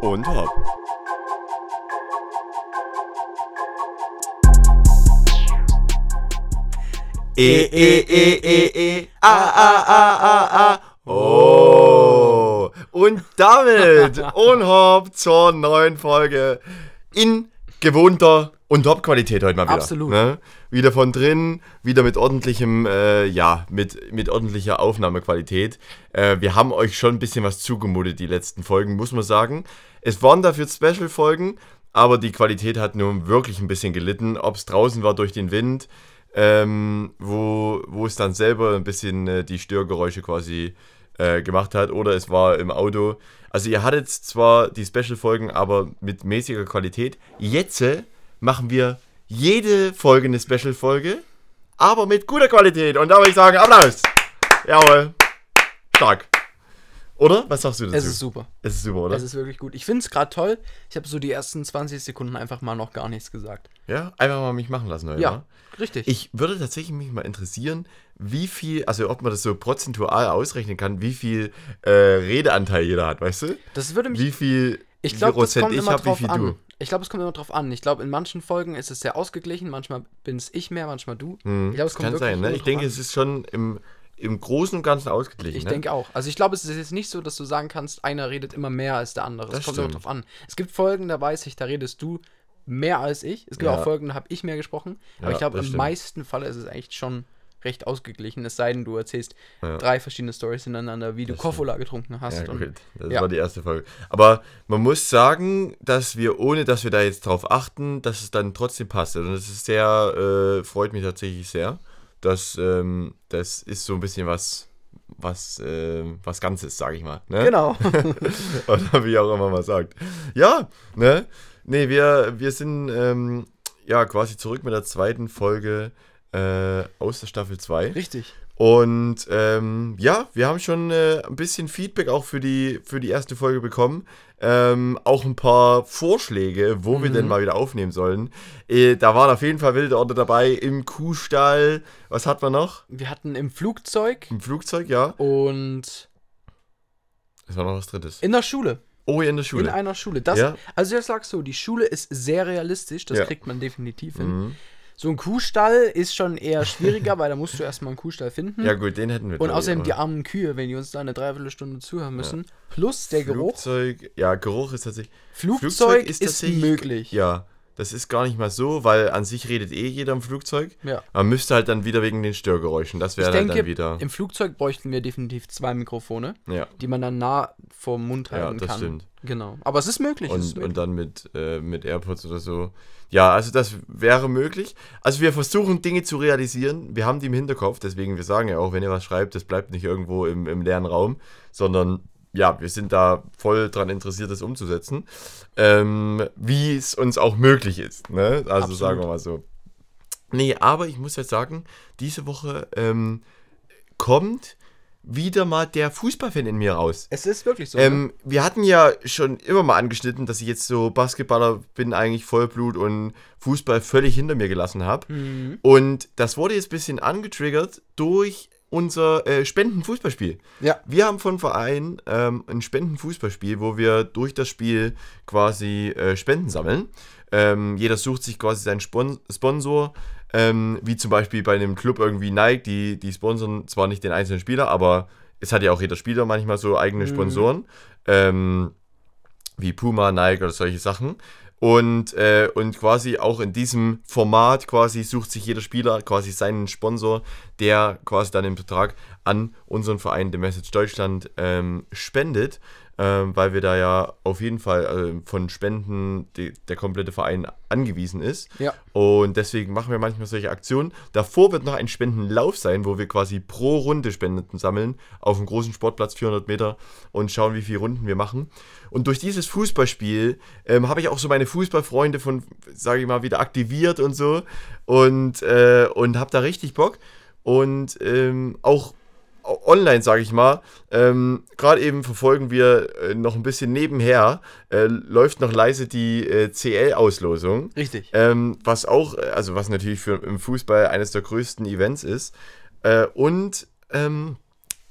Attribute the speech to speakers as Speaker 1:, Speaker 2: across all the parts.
Speaker 1: und hopp. E, e, e, e, e, a, a, a, a, a. Oh. Und damit und hopp zur neuen Folge in gewohnter und Top-Qualität heute mal wieder.
Speaker 2: Absolut.
Speaker 1: Ne? Wieder von drin, wieder mit ordentlichem, äh, ja, mit, mit ordentlicher Aufnahmequalität. Äh, wir haben euch schon ein bisschen was zugemutet, die letzten Folgen, muss man sagen. Es waren dafür Special-Folgen, aber die Qualität hat nun wirklich ein bisschen gelitten. Ob es draußen war durch den Wind, ähm, wo, wo es dann selber ein bisschen äh, die Störgeräusche quasi äh, gemacht hat, oder es war im Auto. Also ihr hattet zwar die Special-Folgen, aber mit mäßiger Qualität. Jetzt äh, machen wir jede Folge eine Special-Folge, aber mit guter Qualität. Und da würde ich sagen, Applaus! Jawohl. Stark. Oder? Was sagst du dazu?
Speaker 2: Es ist super.
Speaker 1: Es ist super, oder?
Speaker 2: Es ist wirklich gut. Ich finde es gerade toll. Ich habe so die ersten 20 Sekunden einfach mal noch gar nichts gesagt.
Speaker 1: ja, einfach mal mich machen lassen heute.
Speaker 2: Ja, richtig.
Speaker 1: Ich würde tatsächlich mich mal interessieren, wie viel, also ob man das so prozentual ausrechnen kann, wie viel äh, Redeanteil jeder hat, weißt du?
Speaker 2: das würde mich.
Speaker 1: Wie viel
Speaker 2: ich glaube, das
Speaker 1: Prozent
Speaker 2: kommt
Speaker 1: ich
Speaker 2: immer
Speaker 1: habe, wie
Speaker 2: drauf
Speaker 1: viel
Speaker 2: an.
Speaker 1: du.
Speaker 2: Ich glaube, es kommt immer drauf an. Ich glaube, in manchen Folgen ist es sehr ausgeglichen. Manchmal bin es ich mehr, manchmal du.
Speaker 1: Hm,
Speaker 2: ich glaube, es kommt
Speaker 1: kann
Speaker 2: wirklich
Speaker 1: sein, ne? Ich denke,
Speaker 2: an.
Speaker 1: es ist schon im, im Großen und Ganzen ausgeglichen.
Speaker 2: Ich
Speaker 1: ne?
Speaker 2: denke auch. Also ich glaube, es ist jetzt nicht so, dass du sagen kannst, einer redet immer mehr als der andere.
Speaker 1: Das
Speaker 2: Es kommt immer drauf an. Es gibt Folgen, da weiß ich, da redest du mehr als ich. Es gibt
Speaker 1: Ja.
Speaker 2: auch Folgen, da habe ich mehr gesprochen. Aber
Speaker 1: Ja,
Speaker 2: ich glaube,
Speaker 1: das
Speaker 2: im
Speaker 1: stimmt.
Speaker 2: meisten Falle ist es eigentlich schon recht ausgeglichen. Es sei denn, du erzählst
Speaker 1: Ja.
Speaker 2: drei verschiedene Stories hintereinander, wie du
Speaker 1: Das
Speaker 2: Koffola getrunken hast.
Speaker 1: Ja,
Speaker 2: und.
Speaker 1: Das
Speaker 2: ja.
Speaker 1: war die erste Folge. Aber man muss sagen, dass wir, ohne dass wir da jetzt drauf achten, dass es dann trotzdem passt. Und das ist sehr, äh, freut mich tatsächlich sehr. Dass ähm, das ist so ein bisschen was, was, äh, was Ganzes, sage ich mal. Ne?
Speaker 2: Genau.
Speaker 1: Oder wie auch immer man sagt. Ja, ne? Nee, wir, wir sind ähm, ja quasi zurück mit der zweiten Folge äh, aus der Staffel 2.
Speaker 2: Richtig.
Speaker 1: Und ähm, ja, wir haben schon äh, ein bisschen Feedback auch für die, für die erste Folge bekommen. Ähm, auch ein paar Vorschläge, wo wir
Speaker 2: Mhm.
Speaker 1: denn mal wieder aufnehmen sollen. Äh, da waren auf jeden Fall wilde Orte dabei. Im Kuhstall. Was hat man noch?
Speaker 2: Wir hatten im Flugzeug
Speaker 1: Im Flugzeug, ja.
Speaker 2: und
Speaker 1: Es war noch was drittes.
Speaker 2: in der Schule.
Speaker 1: Oh, ja, in der
Speaker 2: In
Speaker 1: Schule.
Speaker 2: einer Schule. Das,
Speaker 1: Ja.
Speaker 2: Also ich sag's so, die Schule ist sehr realistisch, das
Speaker 1: Ja.
Speaker 2: kriegt man definitiv hin.
Speaker 1: Mhm.
Speaker 2: So ein Kuhstall ist schon eher schwieriger, weil da musst du erstmal einen Kuhstall finden.
Speaker 1: Ja, gut, den hätten wir.
Speaker 2: Und außerdem die armen Kühe, wenn die uns da eine Dreiviertelstunde zuhören müssen. Plus der Geruch.
Speaker 1: Flugzeug, ja, Geruch ist tatsächlich.
Speaker 2: Flugzeug, ist,
Speaker 1: tatsächlich-
Speaker 2: möglich.
Speaker 1: Ja, das ist gar nicht mal so, weil an sich redet eh jeder im Flugzeug.
Speaker 2: Ja.
Speaker 1: Man müsste halt dann wieder wegen den Störgeräuschen. Das wäre dann, wieder.
Speaker 2: im Flugzeug bräuchten wir definitiv zwei Mikrofone,
Speaker 1: Ja.
Speaker 2: die man dann nah vorm Mund
Speaker 1: Ja,
Speaker 2: halten
Speaker 1: das
Speaker 2: kann.
Speaker 1: stimmt.
Speaker 2: Genau. Aber es ist möglich. es ist
Speaker 1: Und,
Speaker 2: möglich.
Speaker 1: und dann mit, äh, mit AirPods oder so. Ja, also das wäre möglich. Also wir versuchen Dinge zu realisieren. Wir haben die im Hinterkopf, deswegen wir sagen ja auch, wenn ihr was schreibt, das bleibt nicht irgendwo im, im leeren Raum, sondern ja, wir sind da voll dran interessiert, das umzusetzen. Ähm, wie es uns auch möglich ist. Ne? Also
Speaker 2: Absolut.
Speaker 1: sagen wir mal so. Nee, aber ich muss jetzt sagen, diese Woche ähm, kommt wieder mal der Fußballfan in mir raus.
Speaker 2: es ist wirklich so. ne?
Speaker 1: Ähm, wir hatten ja schon immer mal angeschnitten, dass ich jetzt so Basketballer bin, eigentlich Vollblut und Fußball völlig hinter mir gelassen habe.
Speaker 2: Mhm.
Speaker 1: Und das wurde jetzt ein bisschen angetriggert durch unser äh, Spendenfußballspiel.
Speaker 2: Ja.
Speaker 1: Wir haben von Verein ähm, ein Spendenfußballspiel, wo wir durch das Spiel quasi äh, Spenden sammeln. Ähm, jeder sucht sich quasi seinen Spon Sponsor, ähm, wie zum Beispiel bei einem Club irgendwie Nike, die, die sponsern zwar nicht den einzelnen Spieler, aber es hat ja auch jeder Spieler manchmal so eigene
Speaker 2: Mhm.
Speaker 1: Sponsoren, ähm, wie Puma, Nike oder solche Sachen. Und, äh, und quasi auch in diesem Format quasi sucht sich jeder Spieler quasi seinen Sponsor, der quasi dann im Vertrag an unseren Verein, The Message Deutschland, ähm, spendet, ähm, weil wir da ja auf jeden Fall äh, von Spenden die, der komplette Verein angewiesen ist.
Speaker 2: Ja.
Speaker 1: Und deswegen machen wir manchmal solche Aktionen. Davor wird noch ein Spendenlauf sein, wo wir quasi pro Runde Spenden sammeln auf einem großen Sportplatz 400 Meter und schauen, wie viele Runden wir machen. Und durch dieses Fußballspiel ähm, habe ich auch so meine Fußballfreunde von, sage ich mal, wieder aktiviert und so und, äh, und habe da richtig Bock. Und ähm, auch online, sage ich mal, ähm, gerade eben verfolgen wir äh, noch ein bisschen nebenher, äh, läuft noch leise die äh, CL-Auslosung.
Speaker 2: Richtig.
Speaker 1: Ähm, was auch, äh, also was natürlich für im Fußball eines der größten Events ist. Äh, und ähm,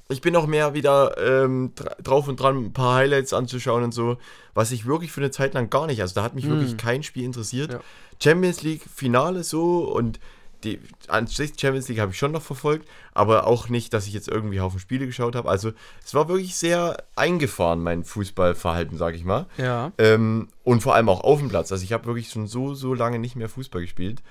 Speaker 1: ich bin auch mehr wieder ähm, dra- drauf und dran, ein paar Highlights anzuschauen und so, was ich wirklich für eine Zeit lang gar nicht, also da hat mich wirklich kein Spiel interessiert.
Speaker 2: Ja.
Speaker 1: Champions League Finale so und die an sich Champions League habe ich schon noch verfolgt, aber auch nicht, dass ich jetzt irgendwie Haufen Spiele geschaut habe. Also es war wirklich sehr eingefahren, mein Fußballverhalten, sage ich mal.
Speaker 2: Ja.
Speaker 1: Ähm, und vor allem auch auf dem Platz. Also ich habe wirklich schon so, so lange nicht mehr Fußball gespielt.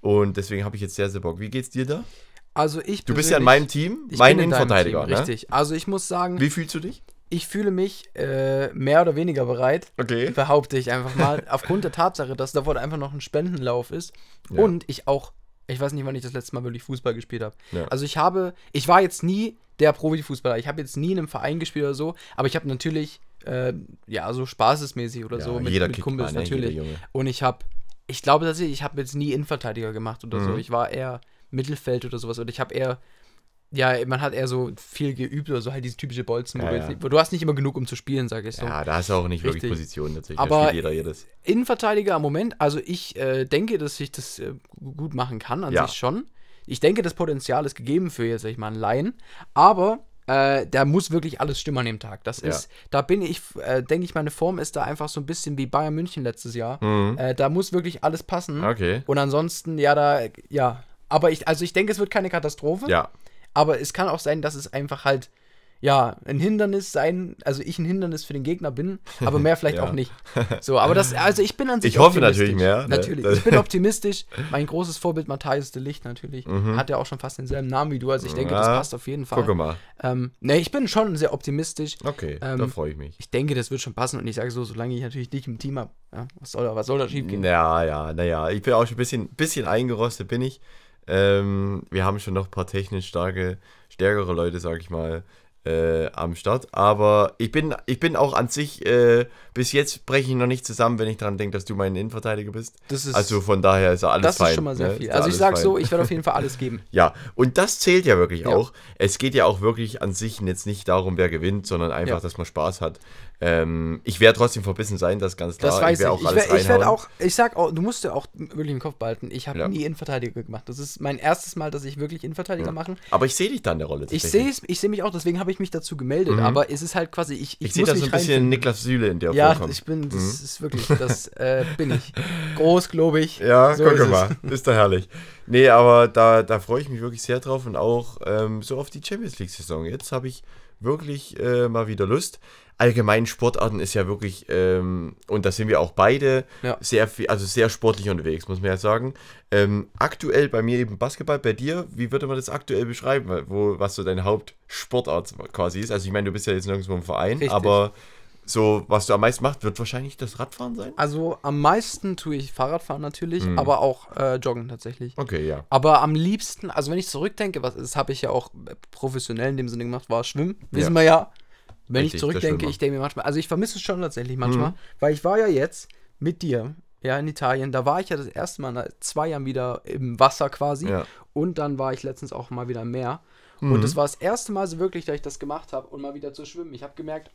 Speaker 1: Und deswegen habe ich jetzt sehr, sehr Bock. Wie geht's dir da?
Speaker 2: Also ich
Speaker 1: Du bist ja in meinem Team, mein Innenverteidiger,
Speaker 2: Team,
Speaker 1: ne?
Speaker 2: Richtig. Also ich muss sagen,
Speaker 1: Wie fühlst du dich?
Speaker 2: ich fühle mich äh, mehr oder weniger bereit,
Speaker 1: Okay.
Speaker 2: behaupte ich einfach mal, aufgrund der Tatsache, dass da wohl einfach noch ein Spendenlauf ist
Speaker 1: Ja.
Speaker 2: und ich auch, ich weiß nicht, wann ich das letzte Mal wirklich Fußball gespielt habe.
Speaker 1: Ja.
Speaker 2: Also ich habe, ich war jetzt nie der Profifußballer, ich habe jetzt nie in einem Verein gespielt oder so, aber ich habe natürlich, äh, ja, so spaßesmäßig oder
Speaker 1: Ja,
Speaker 2: so mit,
Speaker 1: jeder
Speaker 2: mit Kumpels
Speaker 1: ne?
Speaker 2: natürlich. Und ich habe, ich glaube tatsächlich, ich habe jetzt nie Innenverteidiger gemacht oder so.
Speaker 1: Mhm.
Speaker 2: Ich war eher Mittelfeld oder sowas. Und ich habe eher, ja, man hat eher so viel geübt oder so, halt diese typische Bolzen. wo
Speaker 1: Ja,
Speaker 2: du,
Speaker 1: ja.
Speaker 2: nicht, wo du hast nicht immer genug, um zu spielen, sag ich so.
Speaker 1: Ja, da hast du auch nicht wirklich
Speaker 2: Richtig.
Speaker 1: Position natürlich.
Speaker 2: Aber-
Speaker 1: jeder jedes.
Speaker 2: Innenverteidiger am Moment, also ich äh, denke, dass ich das äh, gut machen kann, an
Speaker 1: Ja.
Speaker 2: sich schon. Ich denke, das Potenzial ist gegeben für jetzt, sag ich mal, einen Laien. Aber äh, da muss wirklich alles stimmen an dem Tag. Das
Speaker 1: Ja.
Speaker 2: ist, da bin ich, äh, denke ich, meine Form ist da einfach so ein bisschen wie Bayern München letztes Jahr.
Speaker 1: Mhm.
Speaker 2: Äh, da muss wirklich alles passen.
Speaker 1: Okay.
Speaker 2: Und ansonsten, ja, da, ja. Aber ich, also ich denke, es wird keine Katastrophe.
Speaker 1: Ja,
Speaker 2: Aber es kann auch sein, dass es einfach halt, ja, ein Hindernis sein, also ich ein Hindernis für den Gegner bin, aber mehr vielleicht
Speaker 1: Ja.
Speaker 2: auch nicht. So, aber das, also ich bin an sich
Speaker 1: Ich hoffe natürlich mehr, ne?
Speaker 2: Natürlich.
Speaker 1: Das-
Speaker 2: Ich bin optimistisch. Mein großes Vorbild Matthias de Licht natürlich. Hat ja auch schon fast denselben Namen wie du, also ich denke, das
Speaker 1: Mhm. Ja,
Speaker 2: passt auf jeden Fall.
Speaker 1: guck mal.
Speaker 2: Ähm, ne, ich bin schon sehr optimistisch.
Speaker 1: Okay, da
Speaker 2: Ähm,
Speaker 1: freue ich mich.
Speaker 2: Ich denke, das wird schon passen und ich sage so, solange ich natürlich dich im Team habe, ja, was soll da, was soll da schief gehen?
Speaker 1: Ja, ja, naja, ich bin auch schon ein bisschen, bisschen eingerostet, bin ich. Ähm, wir haben schon noch ein paar technisch starke, stärkere Leute, sag ich mal, äh, am Start. Aber ich bin, ich bin auch an sich, äh, bis jetzt breche ich noch nicht zusammen, wenn ich daran denke, dass du mein Innenverteidiger bist.
Speaker 2: Das ist,
Speaker 1: Also von daher ist ja alles
Speaker 2: das
Speaker 1: fein.
Speaker 2: ist schon mal sehr
Speaker 1: ne?
Speaker 2: viel. Also ich
Speaker 1: alles
Speaker 2: sag
Speaker 1: fein.
Speaker 2: so, ich werde auf jeden Fall alles geben.
Speaker 1: Ja, und das zählt ja wirklich
Speaker 2: Ja.
Speaker 1: auch. Es geht ja auch wirklich an sich jetzt nicht darum, wer gewinnt, sondern einfach,
Speaker 2: Ja.
Speaker 1: dass man Spaß hat. Ähm, ich werde trotzdem verbissen sein, das ist ganz klar.
Speaker 2: Das weiß ich.
Speaker 1: werd
Speaker 2: Ich, werd- ich werde auch, ich sag auch, du musst ja auch wirklich im Kopf behalten, ich habe
Speaker 1: Ja.
Speaker 2: nie Innenverteidiger gemacht. Das ist mein erstes Mal, dass ich wirklich Innenverteidiger mache.
Speaker 1: Aber ich sehe dich da in der Rolle.
Speaker 2: Ich sehe ich sehe mich auch, deswegen habe ich mich dazu gemeldet, aber es ist halt quasi, ich, ich,
Speaker 1: Ich sehe da so ein bisschen. Niklas Süle in dir
Speaker 2: Ja,
Speaker 1: vorkommen.
Speaker 2: ich bin, das ist wirklich, das äh, bin ich. Groß, glaube ich.
Speaker 1: Ja,
Speaker 2: So
Speaker 1: guck mal, ist doch herrlich. Nee, aber da, da freue ich mich wirklich sehr drauf und auch ähm, so auf die Champions League-Saison. Jetzt habe ich wirklich äh, mal wieder Lust. Allgemein Sportarten ist ja wirklich, ähm, und da sind wir auch beide
Speaker 2: Ja.
Speaker 1: sehr viel, also sehr sportlich unterwegs, muss man ja sagen. Ähm, aktuell bei mir eben Basketball, bei dir, wie würde man das aktuell beschreiben, wo, was so deine Hauptsportart quasi ist? Also ich meine, du bist ja jetzt nirgendwo im Verein,
Speaker 2: Richtig.
Speaker 1: aber so, was du am meisten machst, wird wahrscheinlich das Radfahren sein?
Speaker 2: Also am meisten tue ich Fahrradfahren natürlich,
Speaker 1: Mhm.
Speaker 2: aber auch äh, Joggen tatsächlich.
Speaker 1: Okay, ja.
Speaker 2: Aber am liebsten, also wenn ich zurückdenke, was das habe ich ja auch professionell in dem Sinne gemacht, war Schwimmen. Wissen wir ja. Wenn
Speaker 1: Richtig,
Speaker 2: ich zurückdenke, ich denke mir manchmal, also ich vermisse es schon tatsächlich manchmal, weil ich war ja jetzt mit dir, ja, in Italien, da war ich ja das erste Mal nach zwei Jahren wieder im Wasser quasi
Speaker 1: Ja.
Speaker 2: und dann war ich letztens auch mal wieder im Meer.
Speaker 1: Mhm.
Speaker 2: Und das war das erste Mal so wirklich, dass ich das gemacht habe und mal wieder zu schwimmen. Ich habe gemerkt,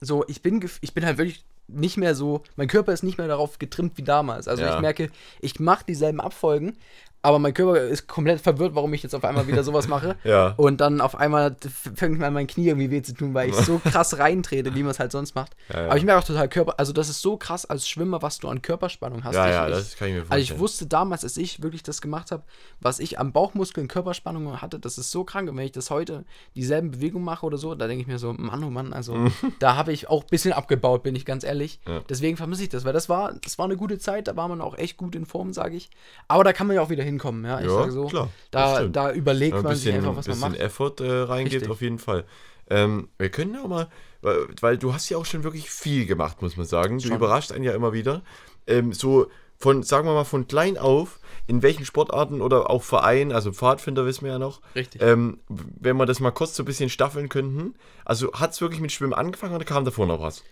Speaker 2: so, ich bin, ich bin halt wirklich nicht mehr so, mein Körper ist nicht mehr darauf getrimmt wie damals. Also
Speaker 1: Ja.
Speaker 2: ich merke, ich mache dieselben Abfolgen, aber mein Körper ist komplett verwirrt, warum ich jetzt auf einmal wieder sowas mache.
Speaker 1: Ja.
Speaker 2: Und dann auf einmal fängt mir an, mein Knie irgendwie weh zu tun, weil ich so krass reintrete, wie man es halt sonst macht.
Speaker 1: Ja, ja.
Speaker 2: Aber ich merke auch total Körper, also das ist so krass als Schwimmer, was du an Körperspannung hast.
Speaker 1: Ja,
Speaker 2: ich,
Speaker 1: ja, das kann ich mir
Speaker 2: also
Speaker 1: vorstellen.
Speaker 2: ich wusste damals, als ich wirklich das gemacht habe, was ich am Bauchmuskeln Körperspannung hatte, das ist so krank. Und wenn ich das heute dieselben Bewegungen mache oder so, da denke ich mir so, Mann, oh Mann, also da habe ich auch ein bisschen abgebaut, bin ich ganz ehrlich.
Speaker 1: Ja.
Speaker 2: Deswegen vermisse ich das, weil das war, das war eine gute Zeit, da war man auch echt gut in Form, sage ich. Aber da kann man ja auch wieder hinkommen, ja. Ich
Speaker 1: Ja,
Speaker 2: sage so,
Speaker 1: klar,
Speaker 2: da, da überlegt
Speaker 1: ein
Speaker 2: man sich
Speaker 1: bisschen,
Speaker 2: einfach, was man
Speaker 1: bisschen
Speaker 2: macht.
Speaker 1: Effort äh, reingeht,
Speaker 2: Richtig.
Speaker 1: auf jeden Fall. Ähm, wir können ja auch mal, weil, weil du hast ja auch schon wirklich viel gemacht, muss man sagen. Du
Speaker 2: Schon.
Speaker 1: überrascht einen ja immer wieder. Ähm, so von, sagen wir mal, von klein auf, in welchen Sportarten oder auch Vereinen, also Pfadfinder wissen wir ja noch,
Speaker 2: Richtig.
Speaker 1: ähm, wenn wir das mal kurz so ein bisschen staffeln könnten. Also hat es wirklich mit Schwimmen angefangen oder kam davor noch was?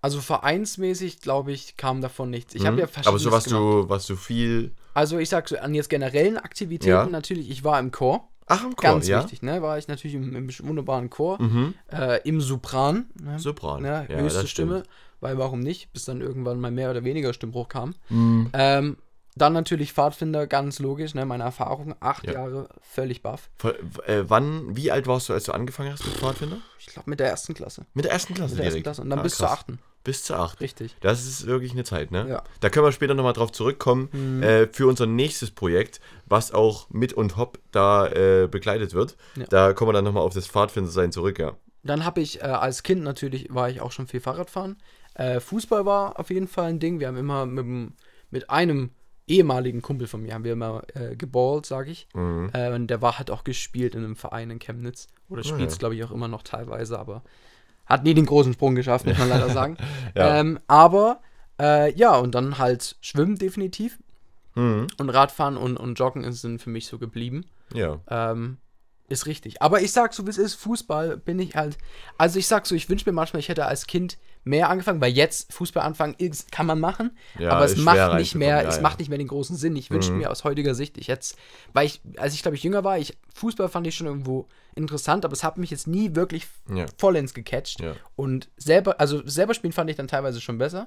Speaker 2: Also vereinsmäßig, glaube ich, kam davon nichts. Ich habe
Speaker 1: Mhm.
Speaker 2: ja verschiedene.
Speaker 1: Aber so was du, was du viel.
Speaker 2: Also ich sag so, an jetzt generellen Aktivitäten
Speaker 1: Ja.
Speaker 2: natürlich, ich war im Chor.
Speaker 1: Ach, im Chor,
Speaker 2: Ganz
Speaker 1: ja?
Speaker 2: wichtig, ne? War ich natürlich im, im wunderbaren Chor.
Speaker 1: Mhm.
Speaker 2: Äh, Im Sopran. Ne?
Speaker 1: Sopran.
Speaker 2: Ne?
Speaker 1: Ja,
Speaker 2: höchste Stimme. Weil warum nicht? Bis dann irgendwann mal mehr oder weniger Stimmbruch kam.
Speaker 1: Mhm.
Speaker 2: Ähm, Dann natürlich Pfadfinder, ganz logisch, ne? meine Erfahrung, acht
Speaker 1: Ja.
Speaker 2: Jahre völlig baff.
Speaker 1: Voll- Äh, wann, wie alt warst du, als du angefangen hast mit Pfadfinder?
Speaker 2: Ich glaube mit der ersten Klasse.
Speaker 1: Mit der ersten Klasse
Speaker 2: Mit der ersten. Klasse. Und dann
Speaker 1: Ah,
Speaker 2: bis
Speaker 1: krass.
Speaker 2: zur achten.
Speaker 1: Bis zur acht.
Speaker 2: Richtig.
Speaker 1: Das ist wirklich eine Zeit, ne?
Speaker 2: Ja.
Speaker 1: Da können wir später nochmal drauf zurückkommen,
Speaker 2: Mhm.
Speaker 1: äh, für unser nächstes Projekt, was auch mit und Hop da äh, begleitet wird.
Speaker 2: Ja.
Speaker 1: Da kommen wir dann nochmal auf das Pfadfindersein zurück, ja.
Speaker 2: Dann habe ich äh, als Kind natürlich, war ich auch schon viel Fahrradfahren. Äh, Fußball war auf jeden Fall ein Ding. Wir haben immer mit, mit einem ehemaligen Kumpel von mir, haben wir immer äh, geballt, sage ich.
Speaker 1: Mhm.
Speaker 2: Äh, und der war, hat auch gespielt in einem Verein in Chemnitz. Oder
Speaker 1: Ah,
Speaker 2: spielt es,
Speaker 1: ja.
Speaker 2: glaube ich, auch immer noch teilweise, aber hat nie den großen Sprung geschafft, muss man leider sagen.
Speaker 1: Ja.
Speaker 2: ähm, aber äh, ja, und dann halt Schwimmen definitiv.
Speaker 1: Mhm.
Speaker 2: Und Radfahren und, und Joggen sind für mich so geblieben.
Speaker 1: Ja.
Speaker 2: Ähm, ist richtig. Aber ich sag so, wie es ist, Fußball bin ich halt. Also ich sag so, ich wünsche mir manchmal, ich hätte als Kind mehr angefangen, weil jetzt Fußball anfangen kann man machen,
Speaker 1: Ja,
Speaker 2: aber es macht nicht mehr,
Speaker 1: ja,
Speaker 2: es
Speaker 1: ja.
Speaker 2: macht nicht mehr den großen Sinn. Ich wünsche
Speaker 1: Mhm.
Speaker 2: mir aus heutiger Sicht, ich jetzt, weil ich, als ich glaube ich jünger war, ich Fußball fand ich schon irgendwo interessant, aber es hat mich jetzt nie wirklich vollends gecatcht. Und selber, also selber spielen fand ich dann teilweise schon besser.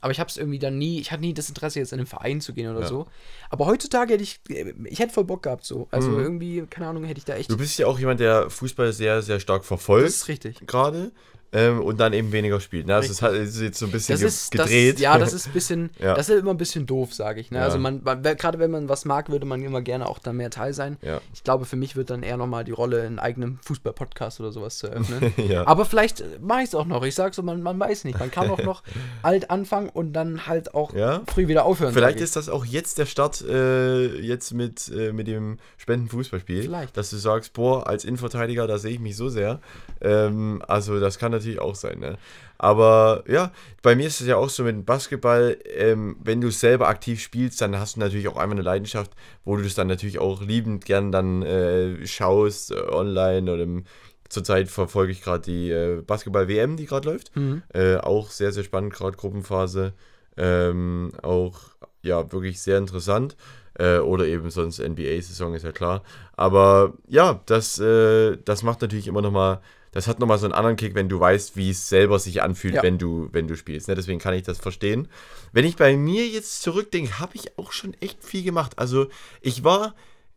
Speaker 2: Aber ich habe es irgendwie dann nie, ich hatte nie das Interesse, jetzt in einen Verein zu gehen oder so. Aber heutzutage hätte ich, ich hätte voll Bock gehabt so. Also
Speaker 1: Mhm.
Speaker 2: irgendwie, keine Ahnung, hätte ich da echt.
Speaker 1: Du bist ja auch jemand, der Fußball sehr, sehr stark verfolgt.
Speaker 2: das ist richtig.
Speaker 1: gerade ähm, und dann eben weniger spielt. Ne? Das ist,
Speaker 2: Richtig.
Speaker 1: halt, das ist jetzt so ein bisschen
Speaker 2: ist,
Speaker 1: gedreht.
Speaker 2: Das, ja, das ist ein bisschen,
Speaker 1: Ja.
Speaker 2: das ist immer ein bisschen doof, sage ich. Ne?
Speaker 1: Ja.
Speaker 2: Also man, man gerade wenn man was mag, würde man immer gerne auch da mehr Teil sein.
Speaker 1: ja.
Speaker 2: Ich glaube, für mich wird dann eher nochmal die Rolle, einen eigenen Fußball-Podcast oder sowas zu eröffnen. Aber vielleicht mache ich es auch noch. Ich sage so, man, man weiß nicht. Man kann auch noch alt anfangen und dann halt auch früh wieder aufhören.
Speaker 1: Vielleicht ist das auch jetzt der Start äh, jetzt mit, äh, mit dem Spendenfußballspiel.
Speaker 2: Vielleicht.
Speaker 1: Dass du sagst, boah, als Innenverteidiger, da sehe ich mich so sehr. Ähm, also das kann natürlich auch sein. Ne? Aber ja, bei mir ist es ja auch so mit dem Basketball, ähm, wenn du selber aktiv spielst, dann hast du natürlich auch einmal eine Leidenschaft, wo du das dann natürlich auch liebend gern dann äh, schaust, äh, online oder im, zurzeit verfolge ich gerade die äh, Basketball-WM, die gerade läuft.
Speaker 2: Mhm.
Speaker 1: Äh, auch sehr, sehr spannend, gerade Gruppenphase. Ähm, auch, ja, wirklich sehr interessant. Äh, oder eben sonst NBA-Saison, ist ja klar. Aber ja, das, äh, das macht natürlich immer nochmal, das hat nochmal so einen anderen Kick, wenn du weißt, wie es selber sich anfühlt,
Speaker 2: Ja.
Speaker 1: wenn, du, wenn du spielst. Ne? Deswegen kann ich das verstehen. Wenn ich bei mir jetzt zurückdenke, habe ich auch schon echt viel gemacht. Also ich war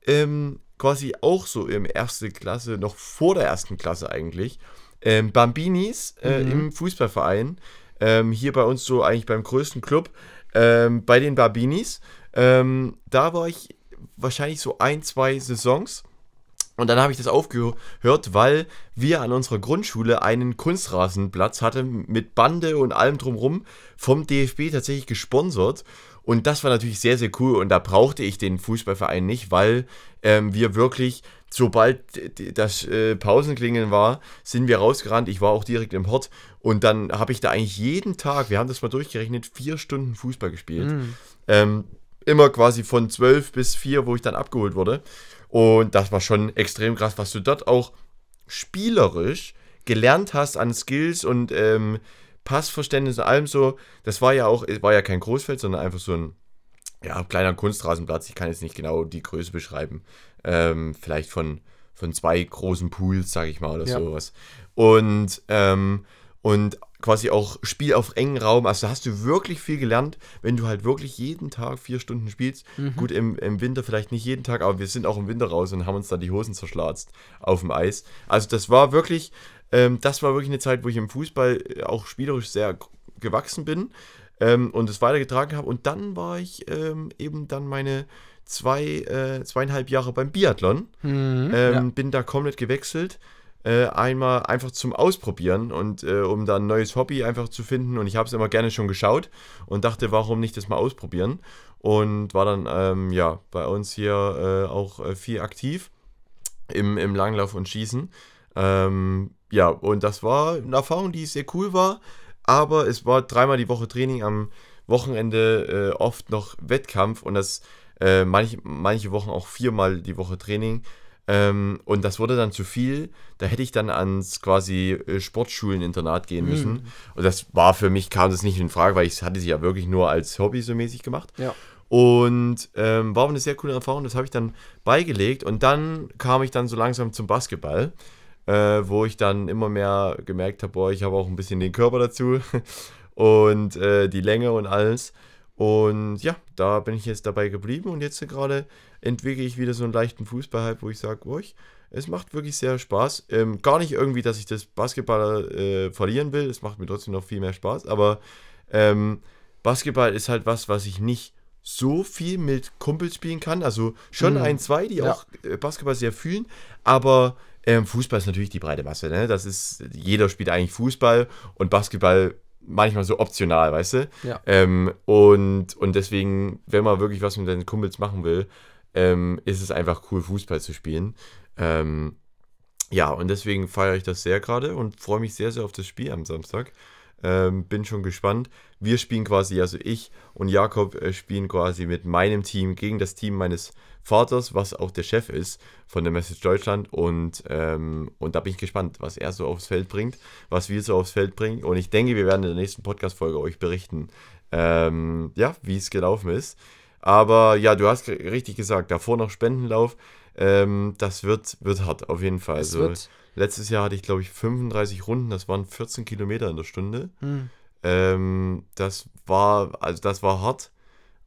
Speaker 1: ähm, quasi auch so im erste Klasse, noch vor der ersten Klasse eigentlich, ähm, Bambinis äh,
Speaker 2: Mhm.
Speaker 1: im Fußballverein. Ähm, hier bei uns so eigentlich beim größten Club, ähm, bei den Barbinis. Ähm, da war ich wahrscheinlich so ein, zwei Saisons. Und dann habe ich das aufgehört, weil wir an unserer Grundschule einen Kunstrasenplatz hatten mit Bande und allem drumrum vom DFB tatsächlich gesponsert. Und das war natürlich sehr, sehr cool. Und da brauchte ich den Fußballverein nicht, weil ähm, wir wirklich, sobald das äh, Pausenklingeln war, sind wir rausgerannt. Ich war auch direkt im Hort. Und dann habe ich da eigentlich jeden Tag, wir haben das mal durchgerechnet, vier Stunden Fußball gespielt.
Speaker 2: Mhm.
Speaker 1: Ähm, immer quasi von 12 bis 4, wo ich dann abgeholt wurde. Und das war schon extrem krass, was du dort auch spielerisch gelernt hast an Skills und ähm, Passverständnis und allem so. Das war ja auch, es war ja kein Großfeld, sondern einfach so ein ja, kleiner Kunstrasenplatz. Ich kann jetzt nicht genau die Größe beschreiben. Ähm, vielleicht von, von zwei großen Pools, sage ich mal, oder
Speaker 2: Ja.
Speaker 1: sowas. Und, ähm, und quasi auch Spiel auf engen Raum. Also hast du wirklich viel gelernt, wenn du halt wirklich jeden Tag vier Stunden spielst.
Speaker 2: Mhm.
Speaker 1: Gut, im, im Winter vielleicht nicht jeden Tag, aber wir sind auch im Winter raus und haben uns dann die Hosen zerschlatzt auf dem Eis. Also das war wirklich, ähm, das war wirklich eine Zeit, wo ich im Fußball äh, auch spielerisch sehr gewachsen bin ähm, und es weitergetragen habe. Und dann war ich ähm, eben dann meine zwei, äh, zweieinhalb Jahre beim Biathlon.
Speaker 2: Mhm.
Speaker 1: Ähm,
Speaker 2: ja.
Speaker 1: Bin da komplett gewechselt. Äh, einmal einfach zum Ausprobieren und äh, um da ein neues Hobby einfach zu finden. Und ich habe es immer gerne schon geschaut und dachte, warum nicht das mal ausprobieren? Und war dann ähm, ja bei uns hier äh, auch äh, viel aktiv im, im Langlauf und Schießen. Ähm, ja, und das war eine Erfahrung, die sehr cool war. Aber es war dreimal die Woche Training, am Wochenende äh, oft noch Wettkampf und das äh, manche, manche Wochen auch viermal die Woche Training. Ähm, und das wurde dann zu viel. Da hätte ich dann ans quasi äh, Sportschulen-Internat gehen müssen. Und das war für mich, kam das nicht in Frage, weil ich hatte sie ja wirklich nur als Hobby so mäßig gemacht.
Speaker 2: ja.
Speaker 1: Und ähm, war aber eine sehr coole Erfahrung, das habe ich dann beigelegt. Und dann kam ich dann so langsam zum Basketball, äh, wo ich dann immer mehr gemerkt habe, boah, ich habe auch ein bisschen den Körper dazu und äh, die Länge und alles. Und ja, da bin ich jetzt dabei geblieben und jetzt gerade entwickle ich wieder so einen leichten Fußballhype, wo ich sage, oh, es macht wirklich sehr Spaß. Ähm, gar nicht irgendwie, dass ich das Basketball äh, verlieren will, es macht mir trotzdem noch viel mehr Spaß, aber ähm, Basketball ist halt was, was ich nicht so viel mit Kumpels spielen kann. Also schon mhm. ein, zwei, die ja. auch äh, Basketball sehr fühlen, aber ähm, Fußball ist natürlich die breite Masse. Ne? Das ist, jeder spielt eigentlich Fußball und Basketball manchmal so optional, weißt du?
Speaker 2: Ja.
Speaker 1: Ähm, und, und deswegen, wenn man wirklich was mit seinen Kumpels machen will, ähm, ist es einfach cool, Fußball zu spielen. Ähm, ja, und deswegen feiere ich das sehr gerade und freue mich sehr, sehr auf das Spiel am Samstag. Ähm, bin schon gespannt. Wir spielen quasi, also ich und Jakob äh, spielen quasi mit meinem Team gegen das Team meines Vaters, was auch der Chef ist von der Message Deutschland. Und, ähm, und da bin ich gespannt, was er so aufs Feld bringt, was wir so aufs Feld bringen. Und ich denke, wir werden in der nächsten Podcast-Folge euch berichten, ähm, ja, wie es gelaufen ist. Aber ja, du hast richtig gesagt, davor noch Spendenlauf. Ähm, das wird, wird hart, auf jeden Fall. Es also, letztes Jahr hatte ich, glaube ich, 35 Runden, das waren 14 Kilometer in der Stunde. Hm. Ähm, das war, also das war hart.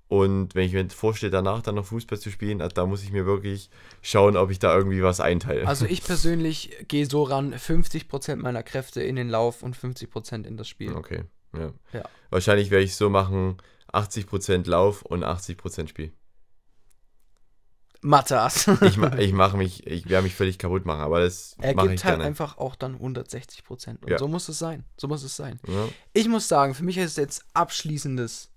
Speaker 1: Und wenn ich mir vorstelle, danach dann noch Fußball zu spielen, da muss ich mir wirklich schauen, ob ich da irgendwie was einteile.
Speaker 2: Also ich persönlich gehe so ran, 50% meiner Kräfte in den Lauf und 50% in das Spiel.
Speaker 1: Okay, ja.
Speaker 2: ja.
Speaker 1: Wahrscheinlich werde ich so machen, 80% Lauf und 80% Spiel.
Speaker 2: Mathe-Ass.
Speaker 1: ich, ich mache mich, ich werde mich völlig kaputt machen, aber das
Speaker 2: Er
Speaker 1: gibt
Speaker 2: halt
Speaker 1: gerne.
Speaker 2: einfach auch dann 160 Prozent. Und
Speaker 1: Ja.
Speaker 2: so muss es sein. So muss es sein.
Speaker 1: Ja.
Speaker 2: Ich muss sagen, für mich ist es jetzt abschließendes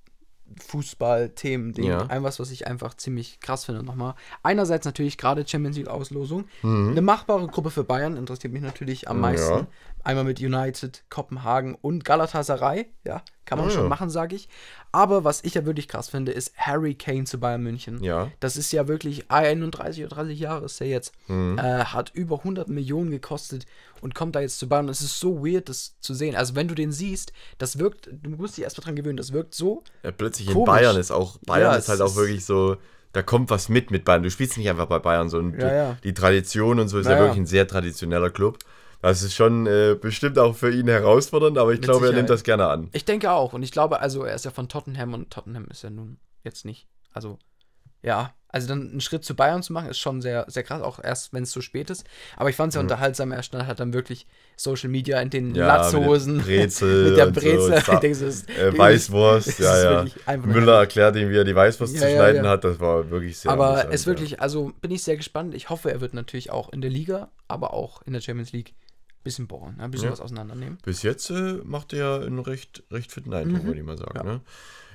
Speaker 2: Fußball-Themen-Ding.
Speaker 1: Ja.
Speaker 2: Ein was, was ich einfach ziemlich krass finde nochmal. Einerseits natürlich gerade Champions League-Auslosung.
Speaker 1: Mhm.
Speaker 2: Eine machbare Gruppe für Bayern interessiert mich natürlich am meisten. Einmal mit United, Kopenhagen und Galatasaray. Ja, kann man
Speaker 1: Ah,
Speaker 2: schon machen, sage ich. Aber was ich ja wirklich krass finde, ist Harry Kane zu Bayern München.
Speaker 1: Ja.
Speaker 2: Das ist ja wirklich 31 oder 30 Jahre ist er jetzt.
Speaker 1: Mhm.
Speaker 2: Äh, hat über 100 Millionen gekostet und kommt da jetzt zu Bayern. Es ist so weird, das zu sehen. Also wenn du den siehst, das wirkt, du musst dich erstmal dran gewöhnen, das wirkt so.
Speaker 1: Ja, plötzlich in
Speaker 2: Komisch.
Speaker 1: Bayern ist auch, Bayern
Speaker 2: Ja,
Speaker 1: ist halt auch wirklich so, da kommt was mit mit Bayern. Du spielst nicht einfach bei Bayern, so und
Speaker 2: Ja,
Speaker 1: die,
Speaker 2: ja.
Speaker 1: die Tradition und so ist Ja,
Speaker 2: ja.
Speaker 1: wirklich ein sehr traditioneller Club. Das ist schon äh, bestimmt auch für ihn herausfordernd, aber ich
Speaker 2: Mit
Speaker 1: glaube, er
Speaker 2: Sicherheit.
Speaker 1: nimmt das gerne an.
Speaker 2: Ich denke auch. Und ich glaube, also er ist ja von Tottenham und Tottenham ist ja nun jetzt nicht. Also, ja. Also dann einen Schritt zu Bayern zu machen, ist schon sehr, sehr krass, auch erst, wenn es zu spät ist. Aber ich fand es ja unterhaltsam, er stand halt dann wirklich Social Media in den
Speaker 1: Mhm. Ja,
Speaker 2: Latzhosen.
Speaker 1: mit der Brezel
Speaker 2: mit der
Speaker 1: so,
Speaker 2: Brezel. Ich denke, das ist-
Speaker 1: Äh, Weißwurst, ja, ja. Müller erklärt ihm, wie er die Weißwurst
Speaker 2: Ja,
Speaker 1: zu schneiden
Speaker 2: ja.
Speaker 1: hat. Das war wirklich sehr
Speaker 2: aber es wirklich, also bin ich sehr gespannt. Ich hoffe, er wird natürlich auch in der Liga, aber auch in der Champions League bisschen bohren, ne? ein bisschen
Speaker 1: Ja.
Speaker 2: was auseinandernehmen.
Speaker 1: Bis jetzt äh, macht er einen recht, recht fitten Eindruck,
Speaker 2: Mhm.
Speaker 1: würde ich mal sagen.
Speaker 2: Ja.
Speaker 1: Ja. Ne?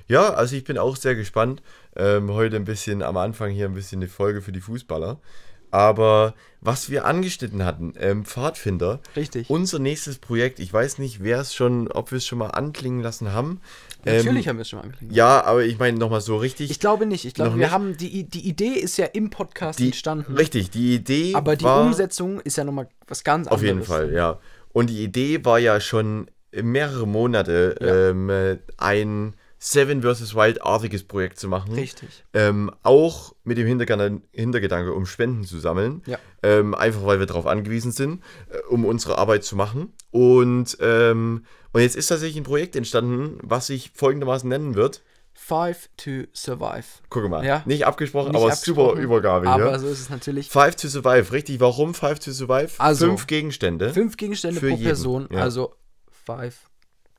Speaker 1: ja, also ich bin auch sehr gespannt. Ähm, heute ein bisschen am Anfang hier ein bisschen eine Folge für die Fußballer. Aber was wir angeschnitten hatten, ähm, Pfadfinder,
Speaker 2: Richtig.
Speaker 1: unser nächstes Projekt, ich weiß nicht, wer es schon, ob wir es schon mal anklingen lassen haben.
Speaker 2: Natürlich
Speaker 1: ähm,
Speaker 2: haben wir es schon mal angekündigt.
Speaker 1: Ja, aber ich meine nochmal so richtig.
Speaker 2: Ich glaube nicht. Ich glaube, wir
Speaker 1: nicht?
Speaker 2: haben die, die Idee ist ja im Podcast
Speaker 1: die,
Speaker 2: entstanden.
Speaker 1: Richtig, die Idee
Speaker 2: Aber die
Speaker 1: war,
Speaker 2: Umsetzung ist ja nochmal was ganz anderes.
Speaker 1: Auf jeden Fall, ja. Und die Idee war ja schon mehrere Monate,
Speaker 2: Ja.
Speaker 1: ähm, äh, ein Seven vs. Wild-artiges Projekt zu machen.
Speaker 2: Richtig.
Speaker 1: Ähm, auch mit dem Hintergedanke, Hintergedanke, um Spenden zu sammeln.
Speaker 2: Ja.
Speaker 1: Ähm, einfach weil wir darauf angewiesen sind, äh, um unsere Arbeit zu machen. Und, ähm, und jetzt ist tatsächlich ein Projekt entstanden, was sich folgendermaßen nennen wird.
Speaker 2: Five to Survive.
Speaker 1: Guck mal,
Speaker 2: Ja.
Speaker 1: nicht abgesprochen,
Speaker 2: Nicht
Speaker 1: aber
Speaker 2: abgesprochen,
Speaker 1: super Übergabe
Speaker 2: Aber
Speaker 1: hier.
Speaker 2: so ist es natürlich.
Speaker 1: Five to Survive, richtig. Warum Five to Survive?
Speaker 2: Also,
Speaker 1: Fünf Gegenstände.
Speaker 2: Fünf Gegenstände
Speaker 1: Für
Speaker 2: pro
Speaker 1: jeden,
Speaker 2: Person.
Speaker 1: ja.
Speaker 2: Also five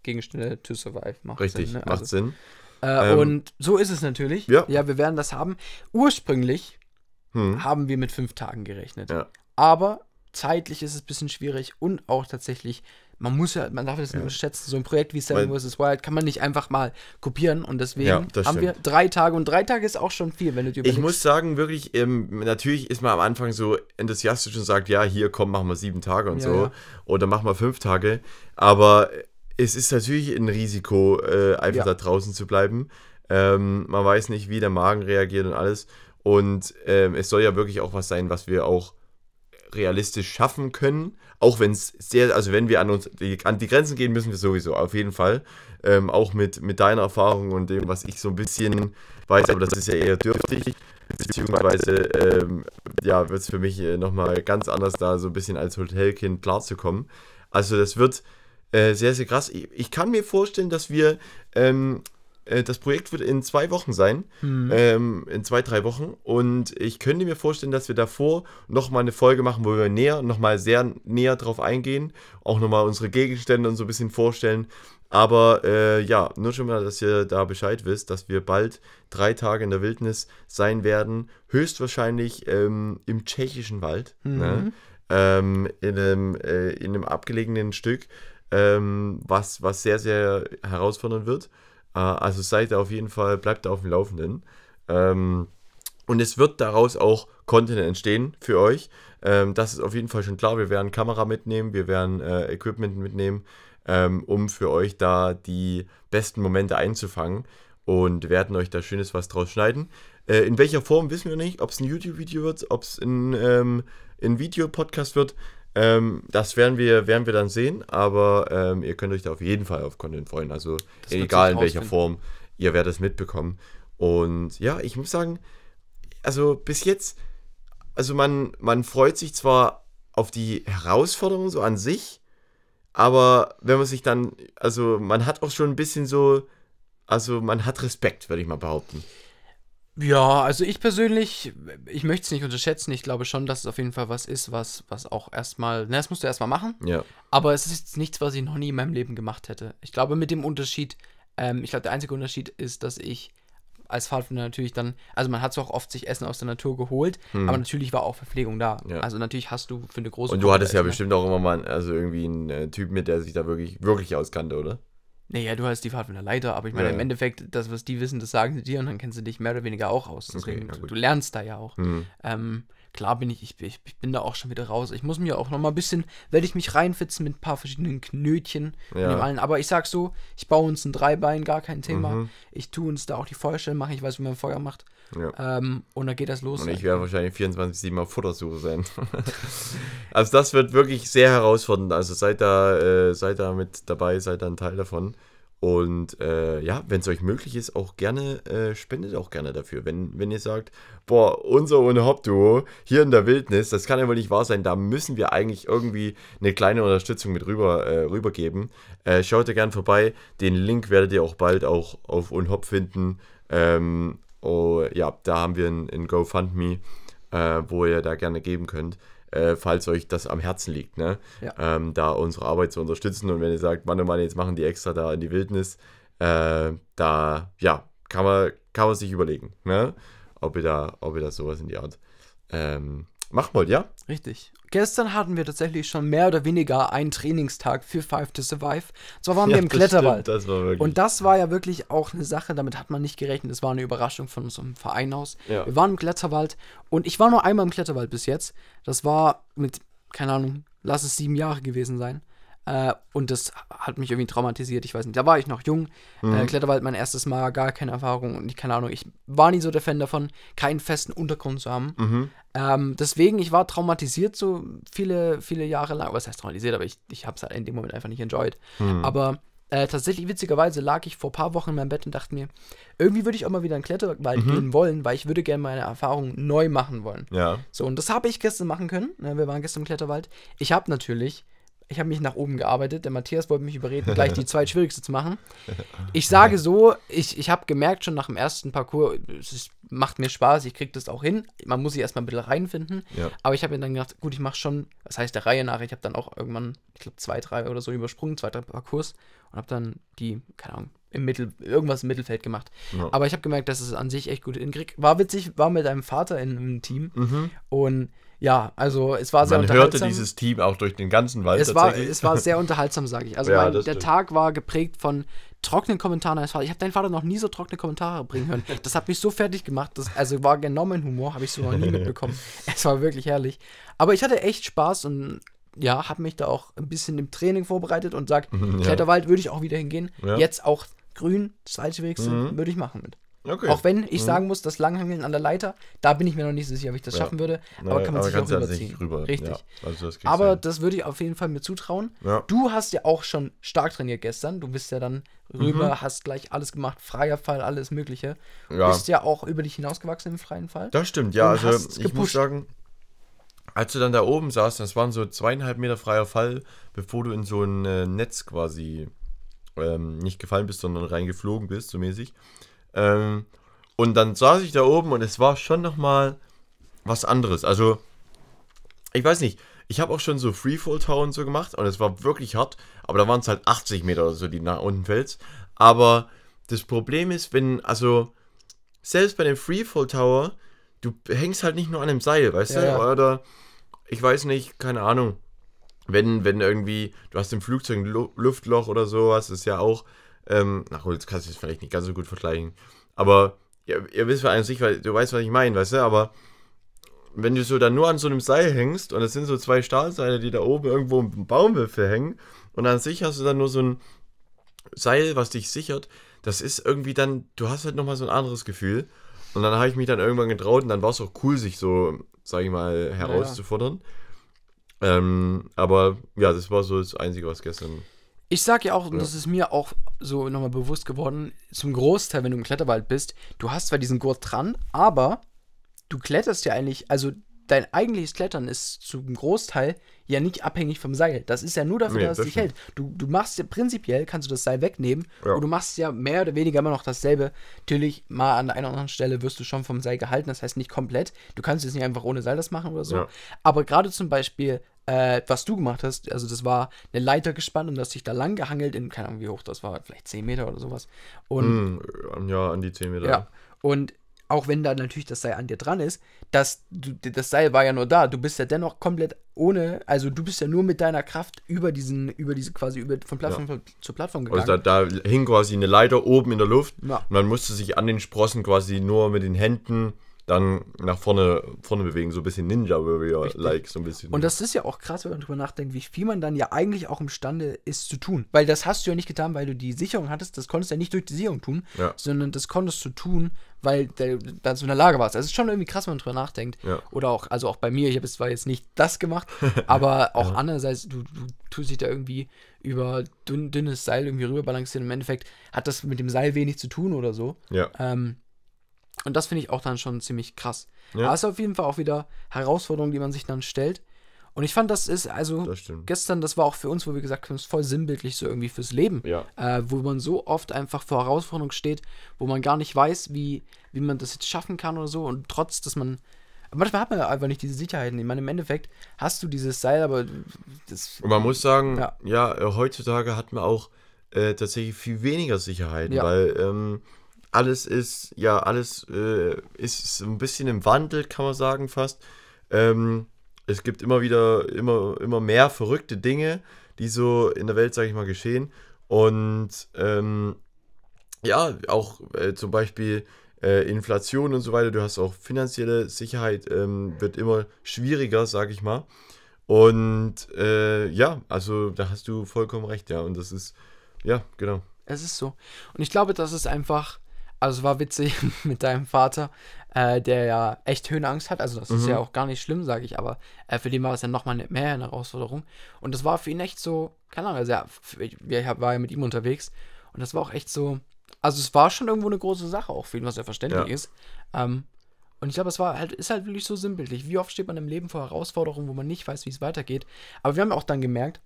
Speaker 2: Gegenstände to survive. Macht
Speaker 1: Richtig,
Speaker 2: Sinn, ne?
Speaker 1: macht
Speaker 2: also,
Speaker 1: Sinn.
Speaker 2: Äh,
Speaker 1: Ähm,
Speaker 2: und so ist es natürlich.
Speaker 1: Ja.
Speaker 2: ja, wir werden das haben. Ursprünglich
Speaker 1: Hm.
Speaker 2: haben wir mit fünf Tagen gerechnet.
Speaker 1: Ja.
Speaker 2: Aber zeitlich ist es ein bisschen schwierig und auch tatsächlich, man muss ja, man darf das nicht unterschätzen, so ein Projekt wie Seven vs. Wild kann man nicht einfach mal kopieren und deswegen
Speaker 1: Ja,
Speaker 2: haben wir drei Tage und drei Tage ist auch schon viel, wenn du dir
Speaker 1: Ich
Speaker 2: überlegst.
Speaker 1: muss sagen, wirklich, ähm, natürlich ist man am Anfang so enthusiastisch und sagt, ja, hier, komm, machen wir sieben Tage und
Speaker 2: Ja,
Speaker 1: so. Oder machen wir fünf Tage. Aber es ist natürlich ein Risiko, äh, einfach da draußen zu bleiben. Ähm, man weiß nicht, wie der Magen reagiert und alles. Und ähm, es soll ja wirklich auch was sein, was wir auch realistisch schaffen können. Auch wenn es sehr, also wenn wir an uns die, an die Grenzen gehen, müssen wir sowieso, auf jeden Fall. Ähm, auch mit, mit deiner Erfahrung und dem, was ich so ein bisschen weiß, aber das ist ja eher dürftig. Beziehungsweise, ähm, ja, wird es für mich äh, nochmal ganz anders da so ein bisschen als Hotelkind klarzukommen. Also das wird äh, sehr, sehr krass. Ich, ich kann mir vorstellen, dass wir ähm, äh, das Projekt wird in zwei Wochen sein.
Speaker 2: Mhm.
Speaker 1: Ähm, in zwei, drei Wochen. Und ich könnte mir vorstellen, dass wir davor nochmal eine Folge machen, wo wir näher, nochmal sehr näher drauf eingehen. Auch nochmal unsere Gegenstände und so ein bisschen vorstellen. Aber äh, ja, nur schon mal, dass ihr da Bescheid wisst, dass wir bald drei Tage in der Wildnis sein werden. Höchstwahrscheinlich ähm, im tschechischen Wald.
Speaker 2: Mhm.
Speaker 1: Ne? Ähm, in, einem, äh, in einem abgelegenen Stück, ähm, was, was sehr, sehr herausfordernd wird. Äh, also seid da auf jeden Fall, bleibt auf dem Laufenden. Ähm, und es wird daraus auch Content entstehen für euch. Ähm, das ist auf jeden Fall schon klar. Wir werden Kamera mitnehmen, wir werden äh, Equipment mitnehmen, ähm, um für euch da die besten Momente einzufangen und werden euch da schönes was draus schneiden. Äh, in welcher Form wissen wir nicht, ob es ein YouTube-Video wird, ob es ein, ähm, ein Videopodcast wird. Ähm, das werden wir, werden wir dann sehen, aber ähm, ihr könnt euch da auf jeden Fall auf Content freuen. Also egal in welcher. Form, ihr werdet es mitbekommen. Und ja, ich muss sagen, also bis jetzt, also man, man freut sich zwar auf die Herausforderung so an sich, aber wenn man sich dann, also man hat auch schon ein bisschen so, also man hat Respekt, würde ich mal behaupten.
Speaker 2: Ja, also ich persönlich, ich möchte es nicht unterschätzen. Ich glaube schon, dass es auf jeden Fall was ist, was, was auch erstmal, na, das musst du erstmal machen.
Speaker 1: Ja.
Speaker 2: Aber es ist jetzt nichts, was ich noch nie in meinem Leben gemacht hätte. Ich glaube, mit dem Unterschied, ähm, ich glaube, der einzige Unterschied ist, dass ich als Pfadfinder natürlich dann, also man hat zwar auch oft sich Essen aus der Natur geholt, aber natürlich war auch Verpflegung da.
Speaker 1: Hm. Ja.
Speaker 2: Also natürlich hast du für eine große
Speaker 1: Und du
Speaker 2: Gruppe
Speaker 1: hattest ja
Speaker 2: ne?
Speaker 1: bestimmt auch immer mal, also irgendwie einen äh, Typ mit, der sich da wirklich, wirklich auskannte, oder?
Speaker 2: Naja, du hast die Pfadfinderleiter, aber ich meine,
Speaker 1: Ja,
Speaker 2: im
Speaker 1: ja.
Speaker 2: Endeffekt, das, was die wissen, das sagen sie dir und dann kennst du dich mehr oder weniger auch aus.
Speaker 1: Okay,
Speaker 2: Deswegen, du,
Speaker 1: gut.
Speaker 2: du lernst da ja auch.
Speaker 1: Hm.
Speaker 2: Ähm, klar bin ich, ich, ich, ich bin da auch schon wieder raus. Ich muss mir auch noch mal ein bisschen, werde ich mich reinfitzen mit ein paar verschiedenen Knötchen.
Speaker 1: Ja.
Speaker 2: Ja. Dem allen. Aber ich sag so, ich baue uns ein Dreibein, gar kein Thema.
Speaker 1: Mhm.
Speaker 2: Ich tue uns da auch die Feuerstellen machen, ich weiß, wie man Feuer macht.
Speaker 1: Ja.
Speaker 2: Ähm, und dann geht das los.
Speaker 1: Und ich werde wahrscheinlich 24-7 auf Futtersuche sein. also das wird wirklich sehr herausfordernd. Also seid da, äh, seid da mit dabei, seid da ein Teil davon. Und äh, ja, wenn es euch möglich ist, auch gerne, äh, spendet auch gerne dafür. Wenn, wenn ihr sagt, boah, unser ohne Hop-Duo hier in der Wildnis, das kann ja wohl nicht wahr sein, da müssen wir eigentlich irgendwie eine kleine Unterstützung mit rüber, äh, rübergeben. Äh, schaut da gern vorbei. Den Link werdet ihr auch bald auch auf Unhop finden. Ähm, oh, ja, da haben wir ein, ein GoFundMe, äh, wo ihr da gerne geben könnt, äh, falls euch das am Herzen liegt, ne?
Speaker 2: Ja.
Speaker 1: Ähm, da unsere Arbeit zu unterstützen. Und wenn ihr sagt, Mann, oh Mann, jetzt machen die extra da in die Wildnis, äh, da, ja, kann man, kann man sich überlegen, ne? Ob ihr da, ob ihr da sowas in die Art ähm, machen wollt, ja?
Speaker 2: Richtig. Gestern hatten wir tatsächlich schon mehr oder weniger einen Trainingstag für Five to Survive. Und zwar waren wir im
Speaker 1: das
Speaker 2: Kletterwald.
Speaker 1: Stimmt, das war wirklich.
Speaker 2: Und das war ja wirklich auch eine Sache, damit hat man nicht gerechnet. Das war eine Überraschung von unserem Verein aus.
Speaker 1: Ja.
Speaker 2: Wir waren im Kletterwald und ich war nur einmal im Kletterwald bis jetzt. Das war mit, keine Ahnung, lass es sieben Jahre gewesen sein. Äh, und das hat mich irgendwie traumatisiert. Ich weiß nicht, da war ich noch jung. Äh, Kletterwald mein erstes Mal, gar keine Erfahrung und ich, keine Ahnung, ich war nie so der Fan davon, keinen festen Untergrund zu haben. Ähm, deswegen, ich war traumatisiert so viele, viele Jahre lang. Was heißt traumatisiert, aber ich, ich habe es halt in dem Moment einfach nicht enjoyed. Aber äh, tatsächlich, witzigerweise, lag ich vor ein paar Wochen in meinem Bett und dachte mir, irgendwie würde ich auch mal wieder in Kletterwald gehen wollen, weil ich würde gerne meine Erfahrung neu machen wollen.
Speaker 1: ja.
Speaker 2: So, und das habe ich gestern machen können. Ne, wir waren gestern im Kletterwald. Ich habe natürlich, ich habe mich nach oben gearbeitet. Der Matthias wollte mich überreden, gleich die zweitschwierigste zu machen. Ich sage so, ich, ich habe gemerkt schon nach dem ersten Parcours, es macht mir Spaß, ich kriege das auch hin. Man muss sich erstmal ein bisschen reinfinden.
Speaker 1: Ja.
Speaker 2: Aber ich habe mir dann gedacht, gut, ich mache schon, das heißt der Reihe nach, ich habe dann auch irgendwann, ich glaube, zwei, drei oder so übersprungen, zwei, drei Parcours und habe dann die, keine Ahnung, im Mittel, irgendwas im Mittelfeld gemacht.
Speaker 1: Ja.
Speaker 2: Aber ich habe gemerkt, dass es an sich echt gut hinkriegt. War witzig, war mit einem Vater in einem Team und ja, also es war sehr
Speaker 1: Man hörte
Speaker 2: unterhaltsam.
Speaker 1: dieses Team auch durch den ganzen Wald
Speaker 2: es war, es war sehr unterhaltsam, sage ich. Also
Speaker 1: Ja,
Speaker 2: mein, der
Speaker 1: stimmt.
Speaker 2: Tag war geprägt von trockenen Kommentaren eines Vaters. Ich habe deinen Vater noch nie so trockene Kommentare bringen hören. Das hat mich so fertig gemacht. Das, also war genau mein Humor, habe ich so noch nie mitbekommen. Es war wirklich herrlich. Aber ich hatte echt Spaß und ja, habe mich da auch ein bisschen im Training vorbereitet und sag, Kletterwald würde ich auch wieder hingehen.
Speaker 1: Ja.
Speaker 2: Jetzt auch grün, das zweitschwierigste, würde ich machen mit.
Speaker 1: Okay.
Speaker 2: Auch wenn ich sagen muss, das Langhangeln an der Leiter, da bin ich mir noch nicht so sicher, ob ich das
Speaker 1: Ja.
Speaker 2: schaffen würde. Aber kann man sich auch
Speaker 1: du
Speaker 2: rüberziehen.
Speaker 1: rüber.
Speaker 2: Richtig.
Speaker 1: Ja, also das
Speaker 2: Aber
Speaker 1: du hin.
Speaker 2: das würde ich auf jeden Fall mir zutrauen.
Speaker 1: Ja.
Speaker 2: Du hast ja auch schon stark trainiert gestern. Du bist ja dann rüber, hast gleich alles gemacht, freier Fall, alles Mögliche.
Speaker 1: Mhm. Ja.
Speaker 2: Bist ja auch über dich hinausgewachsen im freien Fall.
Speaker 1: Das stimmt, ja.
Speaker 2: Und
Speaker 1: Also ich muss sagen, als du dann da oben saßt, das waren so zweieinhalb Meter freier Fall, bevor du in so ein äh, Netz quasi ähm, nicht gefallen bist, sondern reingeflogen bist, so mäßig. Ähm, und dann saß ich da oben und es war schon nochmal was anderes. Also, ich weiß nicht, ich habe auch schon so Freefall Tower und so gemacht und es war wirklich hart, aber da waren es halt 80 Meter oder so, die nach unten fällst. Aber das Problem ist, wenn, also, selbst bei dem Freefall Tower, du hängst halt nicht nur an einem Seil, weißt
Speaker 2: Ja,
Speaker 1: du?
Speaker 2: ja.
Speaker 1: Oder, ich weiß nicht, keine Ahnung. Wenn, wenn irgendwie, du hast im Flugzeug ein Lu Luftloch oder sowas, ist ja auch, ähm, na gut, das kannst du jetzt vielleicht nicht ganz so gut vergleichen. Aber ihr, ihr wisst an sich, weil du weißt, was ich meine, weißt du, aber wenn du so dann nur an so einem Seil hängst und es sind so zwei Stahlseile, die da oben irgendwo im Baumwipfel hängen und an sich hast du dann nur so ein Seil, was dich sichert, das ist irgendwie dann, du hast halt nochmal so ein anderes Gefühl. Und dann habe ich mich dann irgendwann getraut und dann war es auch cool, sich so, sag ich mal, herauszufordern. Ähm, aber ja, das war so das Einzige, was gestern.
Speaker 2: Ich sag ja auch, und das ist mir auch so nochmal bewusst geworden, zum Großteil, wenn du im Kletterwald bist, du hast zwar diesen Gurt dran, aber du kletterst ja eigentlich, also dein eigentliches Klettern ist zum Großteil ja nicht abhängig vom Seil. Das ist ja nur dafür,
Speaker 1: Nee,
Speaker 2: dass es dich hält. Du, du machst ja prinzipiell, kannst du das Seil wegnehmen
Speaker 1: Ja.
Speaker 2: und du machst ja mehr oder weniger immer noch dasselbe. Natürlich, mal an der einen oder anderen Stelle wirst du schon vom Seil gehalten, das heißt nicht komplett. Du kannst jetzt nicht einfach ohne Seil das machen oder so.
Speaker 1: Ja.
Speaker 2: Aber gerade zum Beispiel, äh, was du gemacht hast, also das war eine Leiter gespannt und du hast dich da lang gehangelt in, keine Ahnung wie hoch das war, vielleicht 10 Meter oder sowas. Und
Speaker 1: Hm, ja, an die 10 Meter.
Speaker 2: ja. Und auch wenn da natürlich das Seil an dir dran ist, das, du, das Seil war ja nur da. Du bist ja dennoch komplett ohne, also du bist ja nur mit deiner Kraft über diesen, über diese quasi über von Plattform zur Plattform gegangen.
Speaker 1: Also da, da hing quasi eine Leiter oben in der Luft
Speaker 2: Ja.
Speaker 1: und man musste sich an den Sprossen quasi nur mit den Händen dann nach vorne, vorne bewegen, so ein bisschen Ninja-Warrior-like, so ein bisschen.
Speaker 2: Und das ist ja auch krass, wenn man drüber nachdenkt, wie viel man dann ja eigentlich auch imstande ist zu tun. Weil das hast du ja nicht getan, weil du die Sicherung hattest. Das konntest du ja nicht durch die Sicherung tun,
Speaker 1: Ja.
Speaker 2: sondern das konntest du tun, weil du da so in der Lage warst. Das ist schon irgendwie krass, wenn man drüber nachdenkt.
Speaker 1: Ja.
Speaker 2: Oder auch, also auch bei mir, ich habe zwar jetzt nicht das gemacht, aber auch andererseits, du, du tust dich da irgendwie über dünn, dünnes Seil irgendwie rüber balancieren. Im Endeffekt hat das mit dem Seil wenig zu tun oder so.
Speaker 1: ja.
Speaker 2: Ähm, und das finde ich auch dann schon ziemlich krass.
Speaker 1: Ja.
Speaker 2: Aber es ist auf jeden Fall auch wieder Herausforderungen, die man sich dann stellt. Und ich fand, das ist, also
Speaker 1: Das
Speaker 2: gestern, das war auch für uns, wo wir gesagt haben, es ist voll sinnbildlich so irgendwie fürs Leben.
Speaker 1: Ja.
Speaker 2: Äh, wo man so oft einfach vor Herausforderungen steht, wo man gar nicht weiß, wie, wie man das jetzt schaffen kann oder so. Und trotz, dass man. Manchmal hat man ja einfach nicht diese Sicherheiten. Ich meine, im Endeffekt hast du dieses Seil, aber das.
Speaker 1: Und man muss sagen,
Speaker 2: Ja.
Speaker 1: ja, heutzutage hat man auch äh, tatsächlich viel weniger Sicherheiten,
Speaker 2: Ja.
Speaker 1: weil ähm, alles ist, ja, alles äh, ist ein bisschen im Wandel, kann man sagen, fast. Ähm, es gibt immer wieder, immer, immer mehr verrückte Dinge, die so in der Welt, sage ich mal, geschehen. Und ähm, ja, auch äh, zum Beispiel äh, Inflation und so weiter, du hast auch finanzielle Sicherheit, ähm, wird immer schwieriger, sage ich mal. Und äh, ja, also da hast du vollkommen recht, ja. Und das ist, ja, genau.
Speaker 2: Es ist so. Und ich glaube, das ist einfach, also es war witzig mit deinem Vater, äh, der ja echt Höhenangst hat. Also das ist ja auch gar nicht schlimm, sage ich, aber äh, für den war es ja nochmal mehr eine Herausforderung. Und das war für ihn echt so, keine Ahnung, also ja, ich war ja mit ihm unterwegs und das war auch echt so, also es war schon irgendwo eine große Sache auch für ihn, was ja verständlich
Speaker 1: Ja.
Speaker 2: ist. Ähm, und ich glaube, es war halt, ist halt wirklich so sinnbildlich. Wie oft steht man im Leben vor Herausforderungen, wo man nicht weiß, wie es weitergeht. Aber wir haben auch dann gemerkt,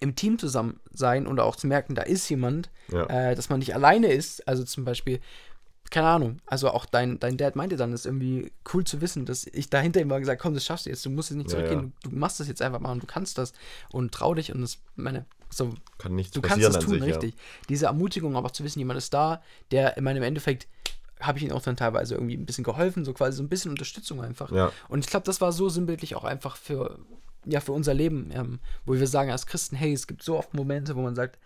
Speaker 2: im Team zusammen sein und auch zu merken, da ist jemand,
Speaker 1: Ja.
Speaker 2: äh, dass man nicht alleine ist. Also zum Beispiel, keine Ahnung, also auch dein, dein Dad meinte dann, das ist irgendwie cool zu wissen, dass ich dahinter ihm mal gesagt komm, das schaffst du jetzt, du musst jetzt nicht
Speaker 1: Ja,
Speaker 2: zurückgehen, Du, du machst das jetzt einfach mal und du kannst das und trau dich und das, meine, so,
Speaker 1: Kann nichts
Speaker 2: du kannst das tun,
Speaker 1: sich,
Speaker 2: richtig. Diese Ermutigung, aber auch zu wissen, jemand ist da, der in meinem Endeffekt habe ich ihm auch dann teilweise irgendwie ein bisschen geholfen, so quasi so ein bisschen Unterstützung einfach.
Speaker 1: Ja.
Speaker 2: Und ich glaube, das war so sinnbildlich auch einfach für, ja, für unser Leben, ähm, wo wir sagen als Christen, hey, es gibt so oft Momente, wo man sagt,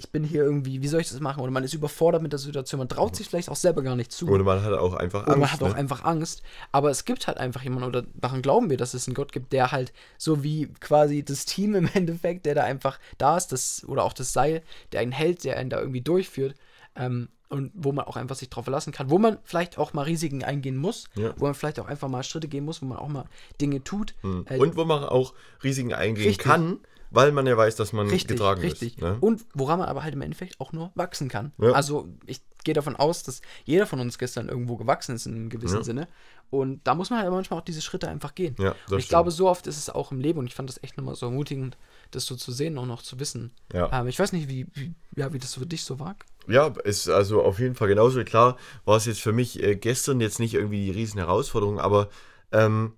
Speaker 2: ich bin hier irgendwie, wie soll ich das machen? Oder man ist überfordert mit der Situation, man traut sich vielleicht auch selber gar nicht zu.
Speaker 1: Oder man hat auch einfach Angst.
Speaker 2: Oder man hat auch
Speaker 1: ne?
Speaker 2: einfach Angst. Aber es gibt halt einfach jemanden, oder daran glauben wir, dass es einen Gott gibt, der halt so wie quasi das Team im Endeffekt, der da einfach da ist, das, oder auch das Seil, der einen hält, der einen da irgendwie durchführt. Ähm, und wo man auch einfach sich drauf verlassen kann, wo man vielleicht auch mal Risiken eingehen muss,
Speaker 1: Ja.
Speaker 2: wo man vielleicht auch einfach mal Schritte gehen muss, wo man auch mal Dinge tut. Äh,
Speaker 1: Und wo man auch Risiken eingehen
Speaker 2: Richtig.
Speaker 1: kann, weil man ja weiß, dass man
Speaker 2: Richtig,
Speaker 1: getragen
Speaker 2: richtig.
Speaker 1: ist. Ne?
Speaker 2: Und woran man aber halt im Endeffekt auch nur wachsen kann.
Speaker 1: Ja.
Speaker 2: Also ich gehe davon aus, dass jeder von uns gestern irgendwo gewachsen ist in einem gewissen
Speaker 1: Ja.
Speaker 2: Sinne. Und da muss man halt manchmal auch diese Schritte einfach gehen.
Speaker 1: Ja,
Speaker 2: und ich
Speaker 1: stimmt.
Speaker 2: glaube, so oft ist es auch im Leben und ich fand das echt nochmal so ermutigend, das so zu sehen und noch zu wissen.
Speaker 1: Ja.
Speaker 2: Ähm, ich weiß nicht, wie, wie, ja, wie das für dich so war.
Speaker 1: Ja, ist also auf jeden Fall genauso. Klar war es jetzt für mich äh, gestern jetzt nicht irgendwie die riesen Herausforderung, aber ähm,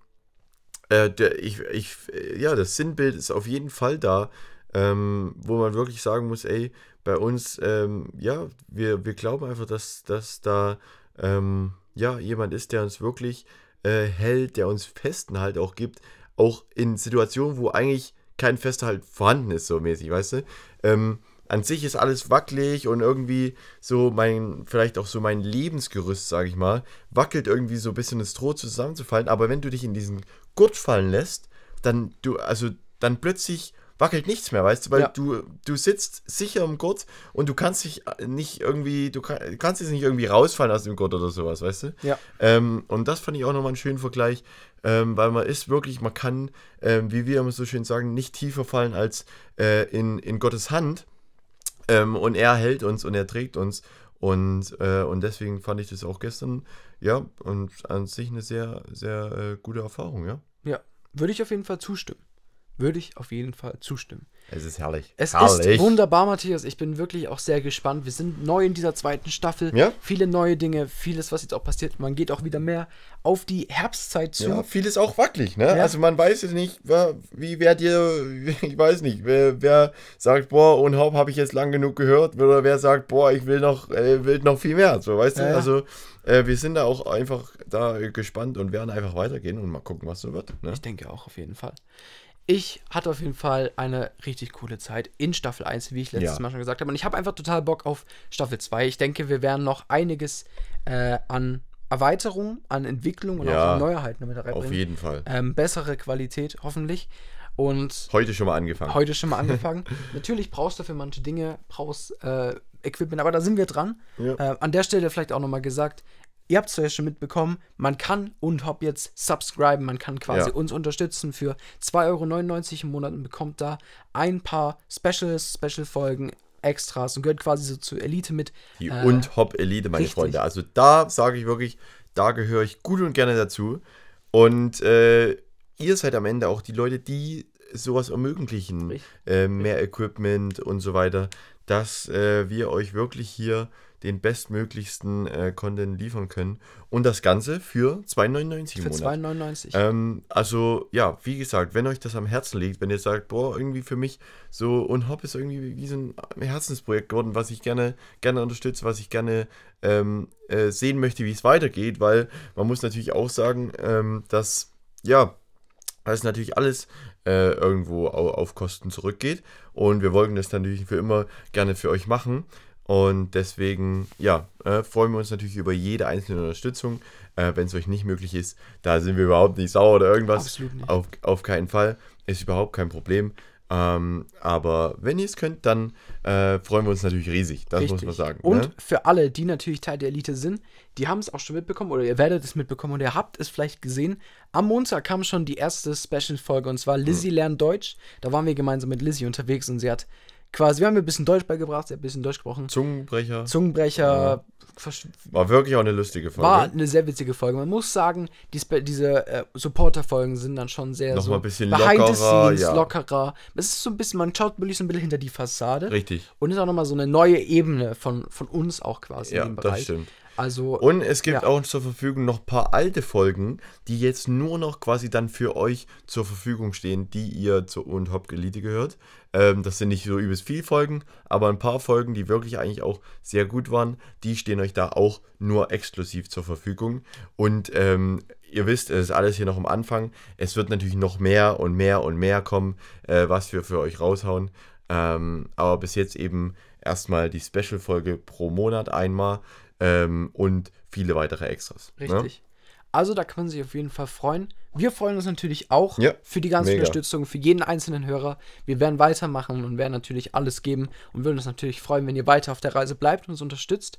Speaker 1: äh, der, ich, ich, äh, ja, das Sinnbild ist auf jeden Fall da, ähm, wo man wirklich sagen muss, ey, bei uns, ähm, ja, wir, wir glauben einfach, dass, dass da ähm, ja, jemand ist, der uns wirklich äh, hält, der uns festen Halt auch gibt, auch in Situationen, wo eigentlich kein fester Halt vorhanden ist, so mäßig, weißt du? Ähm, an sich ist alles wackelig und irgendwie so mein, vielleicht auch so mein Lebensgerüst, sage ich mal, wackelt irgendwie so ein bisschen das Droht zusammenzufallen. Aber wenn du dich in diesen Gurt fallen lässt, dann du, also dann plötzlich wackelt nichts mehr, weißt du, weil
Speaker 2: Ja.
Speaker 1: du, du sitzt sicher im Gurt und du kannst dich nicht irgendwie, du kann, kannst jetzt nicht irgendwie rausfallen aus dem Gurt oder sowas, weißt du?
Speaker 2: Ja.
Speaker 1: Ähm, und das fand ich auch nochmal einen schönen Vergleich, ähm, weil man ist wirklich, man kann, ähm, wie wir immer so schön sagen, nicht tiefer fallen als äh, in, in Gottes Hand. Ähm, und er hält uns und er trägt uns. Und, äh, und deswegen fand ich das auch gestern, ja, und an sich eine sehr, sehr äh, gute Erfahrung, ja.
Speaker 2: Ja, würde ich auf jeden Fall zustimmen. Würde ich auf jeden Fall zustimmen.
Speaker 1: Es ist herrlich.
Speaker 2: Es
Speaker 1: herrlich.
Speaker 2: ist wunderbar, Matthias. Ich bin wirklich auch sehr gespannt. Wir sind neu in dieser zweiten Staffel.
Speaker 1: Ja.
Speaker 2: Viele neue Dinge, vieles, was jetzt auch passiert. Man geht auch wieder mehr auf die Herbstzeit zu.
Speaker 1: Ja, vieles auch wackelig, ne?
Speaker 2: Ja.
Speaker 1: Also man weiß jetzt nicht, wer- wie wer dir, ich weiß nicht, wer, wer sagt, boah, und Haupt habe ich jetzt lang genug gehört, oder wer sagt, boah, ich will noch, äh, will noch viel mehr, so, weißt du?
Speaker 2: Ja, ja.
Speaker 1: Also äh, wir sind da auch einfach da gespannt und werden einfach weitergehen und mal gucken, was so wird. Ne?
Speaker 2: Ich denke auch auf jeden Fall. Ich hatte auf jeden Fall eine richtig coole Zeit in Staffel 1, wie ich letztes
Speaker 1: Ja.
Speaker 2: Mal schon gesagt habe. Und ich habe einfach total Bock auf Staffel 2. Ich denke, wir werden noch einiges äh, an Erweiterung, an Entwicklung und
Speaker 1: Ja,
Speaker 2: auch an Neuheiten mit
Speaker 1: Auf
Speaker 2: reinbringen.
Speaker 1: jeden Fall.
Speaker 2: Ähm, bessere Qualität, hoffentlich. Und
Speaker 1: Heute schon mal angefangen.
Speaker 2: heute schon mal angefangen. Natürlich brauchst du für manche Dinge, brauchst äh, Equipment, aber da sind wir dran.
Speaker 1: Ja.
Speaker 2: Äh, an der Stelle vielleicht auch nochmal gesagt, ihr habt es ja schon mitbekommen, man kann und hab jetzt subscriben, man kann quasi
Speaker 1: Ja.
Speaker 2: uns unterstützen für 2,99 Euro im Monat und bekommt da ein paar Specials, Special-Folgen, Extras und gehört quasi so zur Elite mit.
Speaker 1: Die
Speaker 2: Äh,
Speaker 1: und Hop Elite, meine
Speaker 2: richtig.
Speaker 1: Freunde. Also da sage ich wirklich, da gehöre ich gut und gerne dazu. Und äh, ihr seid am Ende auch die Leute, die sowas ermöglichen. Äh, mehr Equipment und so weiter, dass äh, wir euch wirklich hier den bestmöglichsten äh, Content liefern können. Und das Ganze für 2,99 im
Speaker 2: für
Speaker 1: Monat.
Speaker 2: 2,99
Speaker 1: Ähm, also, ja, wie gesagt, wenn euch das am Herzen liegt, wenn ihr sagt, boah, irgendwie für mich so und Hop ist irgendwie wie so ein Herzensprojekt geworden, was ich gerne, gerne unterstütze, was ich gerne ähm, äh, sehen möchte, wie es weitergeht, weil man muss natürlich auch sagen, ähm, dass, ja, das natürlich alles äh, irgendwo au auf Kosten zurückgeht und wir wollen das natürlich für immer gerne für euch machen. Und deswegen, ja, äh, freuen wir uns natürlich über jede einzelne Unterstützung. Äh, Wenn es euch nicht möglich ist, da sind wir überhaupt nicht sauer oder irgendwas.
Speaker 2: Absolut nicht.
Speaker 1: Auf, auf keinen Fall. Ist überhaupt kein Problem. Ähm, aber wenn ihr es könnt, dann äh, freuen wir uns natürlich riesig. Das muss man sagen.
Speaker 2: Und
Speaker 1: ne?
Speaker 2: für alle, die natürlich Teil der Elite sind, die haben es auch schon mitbekommen oder ihr werdet es mitbekommen und ihr habt es vielleicht gesehen. Am Montag kam schon die erste Special-Folge und zwar Lizzie
Speaker 1: Hm.
Speaker 2: lernt Deutsch. Da waren wir gemeinsam mit Lizzie unterwegs und sie hat quasi, wir haben ihr ein bisschen Deutsch beigebracht, sie hat ein bisschen Deutsch gesprochen.
Speaker 1: Zungenbrecher.
Speaker 2: Zungenbrecher, versch-
Speaker 1: War wirklich auch eine lustige Folge.
Speaker 2: war eine sehr witzige Folge. Man muss sagen, die diese äh, Supporter-Folgen sind dann schon sehr
Speaker 1: Noch
Speaker 2: so
Speaker 1: mal ein bisschen
Speaker 2: behind the
Speaker 1: lockerer,
Speaker 2: scenes,
Speaker 1: ja.
Speaker 2: lockerer. Es ist so ein bisschen, man schaut wirklich so ein bisschen hinter die Fassade.
Speaker 1: Richtig.
Speaker 2: Und ist auch nochmal so eine neue Ebene von, von uns auch quasi
Speaker 1: Ja,
Speaker 2: in dem
Speaker 1: das
Speaker 2: Bereich.
Speaker 1: stimmt.
Speaker 2: Also,
Speaker 1: Und es gibt
Speaker 2: Ja.
Speaker 1: auch zur Verfügung noch ein paar alte Folgen, die jetzt nur noch quasi dann für euch zur Verfügung stehen, die ihr zur und Hop Elite gehört. Ähm, das sind nicht so übelst viel Folgen, aber ein paar Folgen, die wirklich eigentlich auch sehr gut waren, die stehen euch da auch nur exklusiv zur Verfügung. Und ähm, ihr wisst, es ist alles hier noch am Anfang. Es wird natürlich noch mehr und mehr und mehr kommen, äh, was wir für euch raushauen. Ähm, aber bis jetzt eben erstmal die Special-Folge pro Monat einmal ähm, und viele weitere Extras. ne?
Speaker 2: richtig. Also, da kann man sich auf jeden Fall freuen. Wir freuen uns natürlich auch
Speaker 1: Ja,
Speaker 2: für die ganze
Speaker 1: mega.
Speaker 2: Unterstützung, für jeden einzelnen Hörer. Wir werden weitermachen und werden natürlich alles geben und würden uns natürlich freuen, wenn ihr weiter auf der Reise bleibt und uns unterstützt.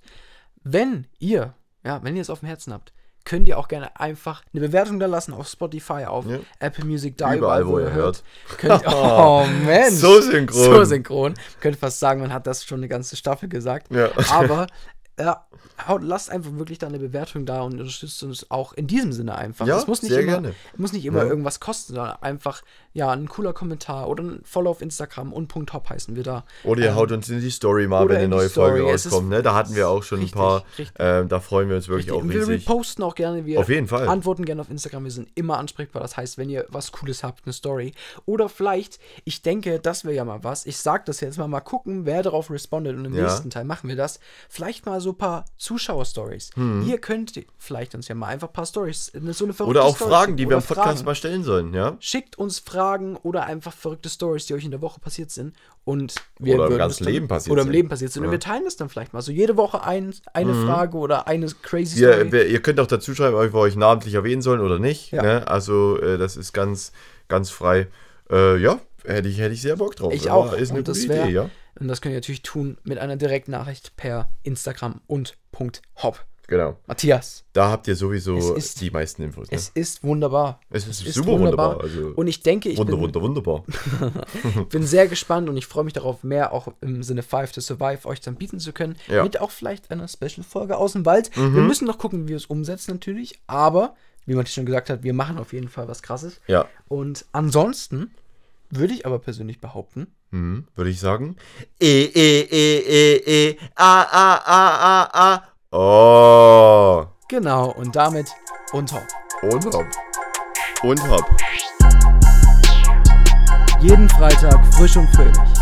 Speaker 2: Wenn ihr, ja, wenn ihr es auf dem Herzen habt, könnt ihr auch gerne einfach eine Bewertung da lassen auf Spotify, auf
Speaker 1: Ja.
Speaker 2: Apple Music, da
Speaker 1: Überall,
Speaker 2: wo, ihr hört. Könnt,
Speaker 1: Oh,
Speaker 2: oh Mensch.
Speaker 1: so synchron.
Speaker 2: So synchron. Könnte fast sagen, man hat das schon eine ganze Staffel gesagt.
Speaker 1: Ja.
Speaker 2: Aber ja, haut, lasst einfach wirklich da eine Bewertung da und unterstützt uns auch in diesem Sinne einfach.
Speaker 1: Ja,
Speaker 2: Es muss nicht
Speaker 1: sehr
Speaker 2: immer,
Speaker 1: gerne.
Speaker 2: muss nicht immer
Speaker 1: Ja.
Speaker 2: irgendwas kosten, sondern einfach ja ein cooler Kommentar oder ein Follow auf Instagram und Punkt Hop heißen wir da.
Speaker 1: Oder ihr
Speaker 2: Ähm,
Speaker 1: haut uns in die Story mal, wenn eine neue
Speaker 2: Story.
Speaker 1: Folge rauskommt. Ne? Da hatten wir auch schon
Speaker 2: richtig,
Speaker 1: ein paar.
Speaker 2: richtig.
Speaker 1: Ähm, da freuen wir uns wirklich auch
Speaker 2: Und wir
Speaker 1: riesig.
Speaker 2: reposten auch gerne, wir
Speaker 1: Auf jeden Fall.
Speaker 2: antworten gerne auf Instagram, wir sind immer ansprechbar. Das heißt, wenn ihr was Cooles habt, eine Story. Oder vielleicht, ich denke, das wäre ja mal was. Ich sag das jetzt mal, mal gucken, wer darauf respondet. Und im
Speaker 1: Ja.
Speaker 2: nächsten Teil machen wir das. Vielleicht mal so ein paar Zuschauer-Stories. Ihr könnt vielleicht uns ja mal einfach ein paar Stories, so eine verrückte
Speaker 1: Hm. Oder auch
Speaker 2: Story
Speaker 1: Fragen, die wir im Podcast
Speaker 2: Fragen.
Speaker 1: mal stellen sollen, ja?
Speaker 2: Schickt uns Fragen oder einfach verrückte Stories, die euch in der Woche passiert sind. Und wir
Speaker 1: Oder im ganzen Leben passiert
Speaker 2: Oder im
Speaker 1: sind.
Speaker 2: Leben passiert sind. Und
Speaker 1: Ja.
Speaker 2: wir teilen das dann vielleicht mal. So jede Woche ein, eine Frage oder eine crazy Story.
Speaker 1: wir, ihr könnt auch dazu schreiben, ob wir euch namentlich erwähnen sollen oder nicht.
Speaker 2: Ja.
Speaker 1: Ne? Also, äh, das ist ganz, ganz frei. Äh, ja, hätte ich, hätte ich sehr Bock drauf.
Speaker 2: Ich auch.
Speaker 1: Ist eine
Speaker 2: und
Speaker 1: gute
Speaker 2: wär,
Speaker 1: Idee, ja?
Speaker 2: Und das könnt ihr natürlich tun mit einer Direktnachricht per Instagram und Punkt Hop.
Speaker 1: Genau.
Speaker 2: Matthias,
Speaker 1: Da habt ihr sowieso
Speaker 2: Es ist-
Speaker 1: die meisten Infos. Ne?
Speaker 2: es ist wunderbar.
Speaker 1: Es ist
Speaker 2: ist
Speaker 1: super wunderbar. Also,
Speaker 2: Und ich denke, ich
Speaker 1: wunder,
Speaker 2: bin,
Speaker 1: wunder, wunderbar.
Speaker 2: bin sehr gespannt und ich freue mich darauf, mehr auch im Sinne 5 to Survive euch dann bieten zu können.
Speaker 1: Ja. Mhm.
Speaker 2: Mit auch vielleicht einer Special-Folge aus dem Wald. Wir müssen noch gucken, wie wir es umsetzen natürlich. Aber, wie man schon gesagt hat, wir machen auf jeden Fall was Krasses.
Speaker 1: Ja.
Speaker 2: Und ansonsten würde ich aber persönlich behaupten,
Speaker 1: Mhm, würde ich sagen. E, e, e, e, e, a, a, a, a, a. Oh.
Speaker 2: genau, und damit und Hop.
Speaker 1: Und hopp. Und hopp.
Speaker 2: Jeden Freitag frisch und fröhlich.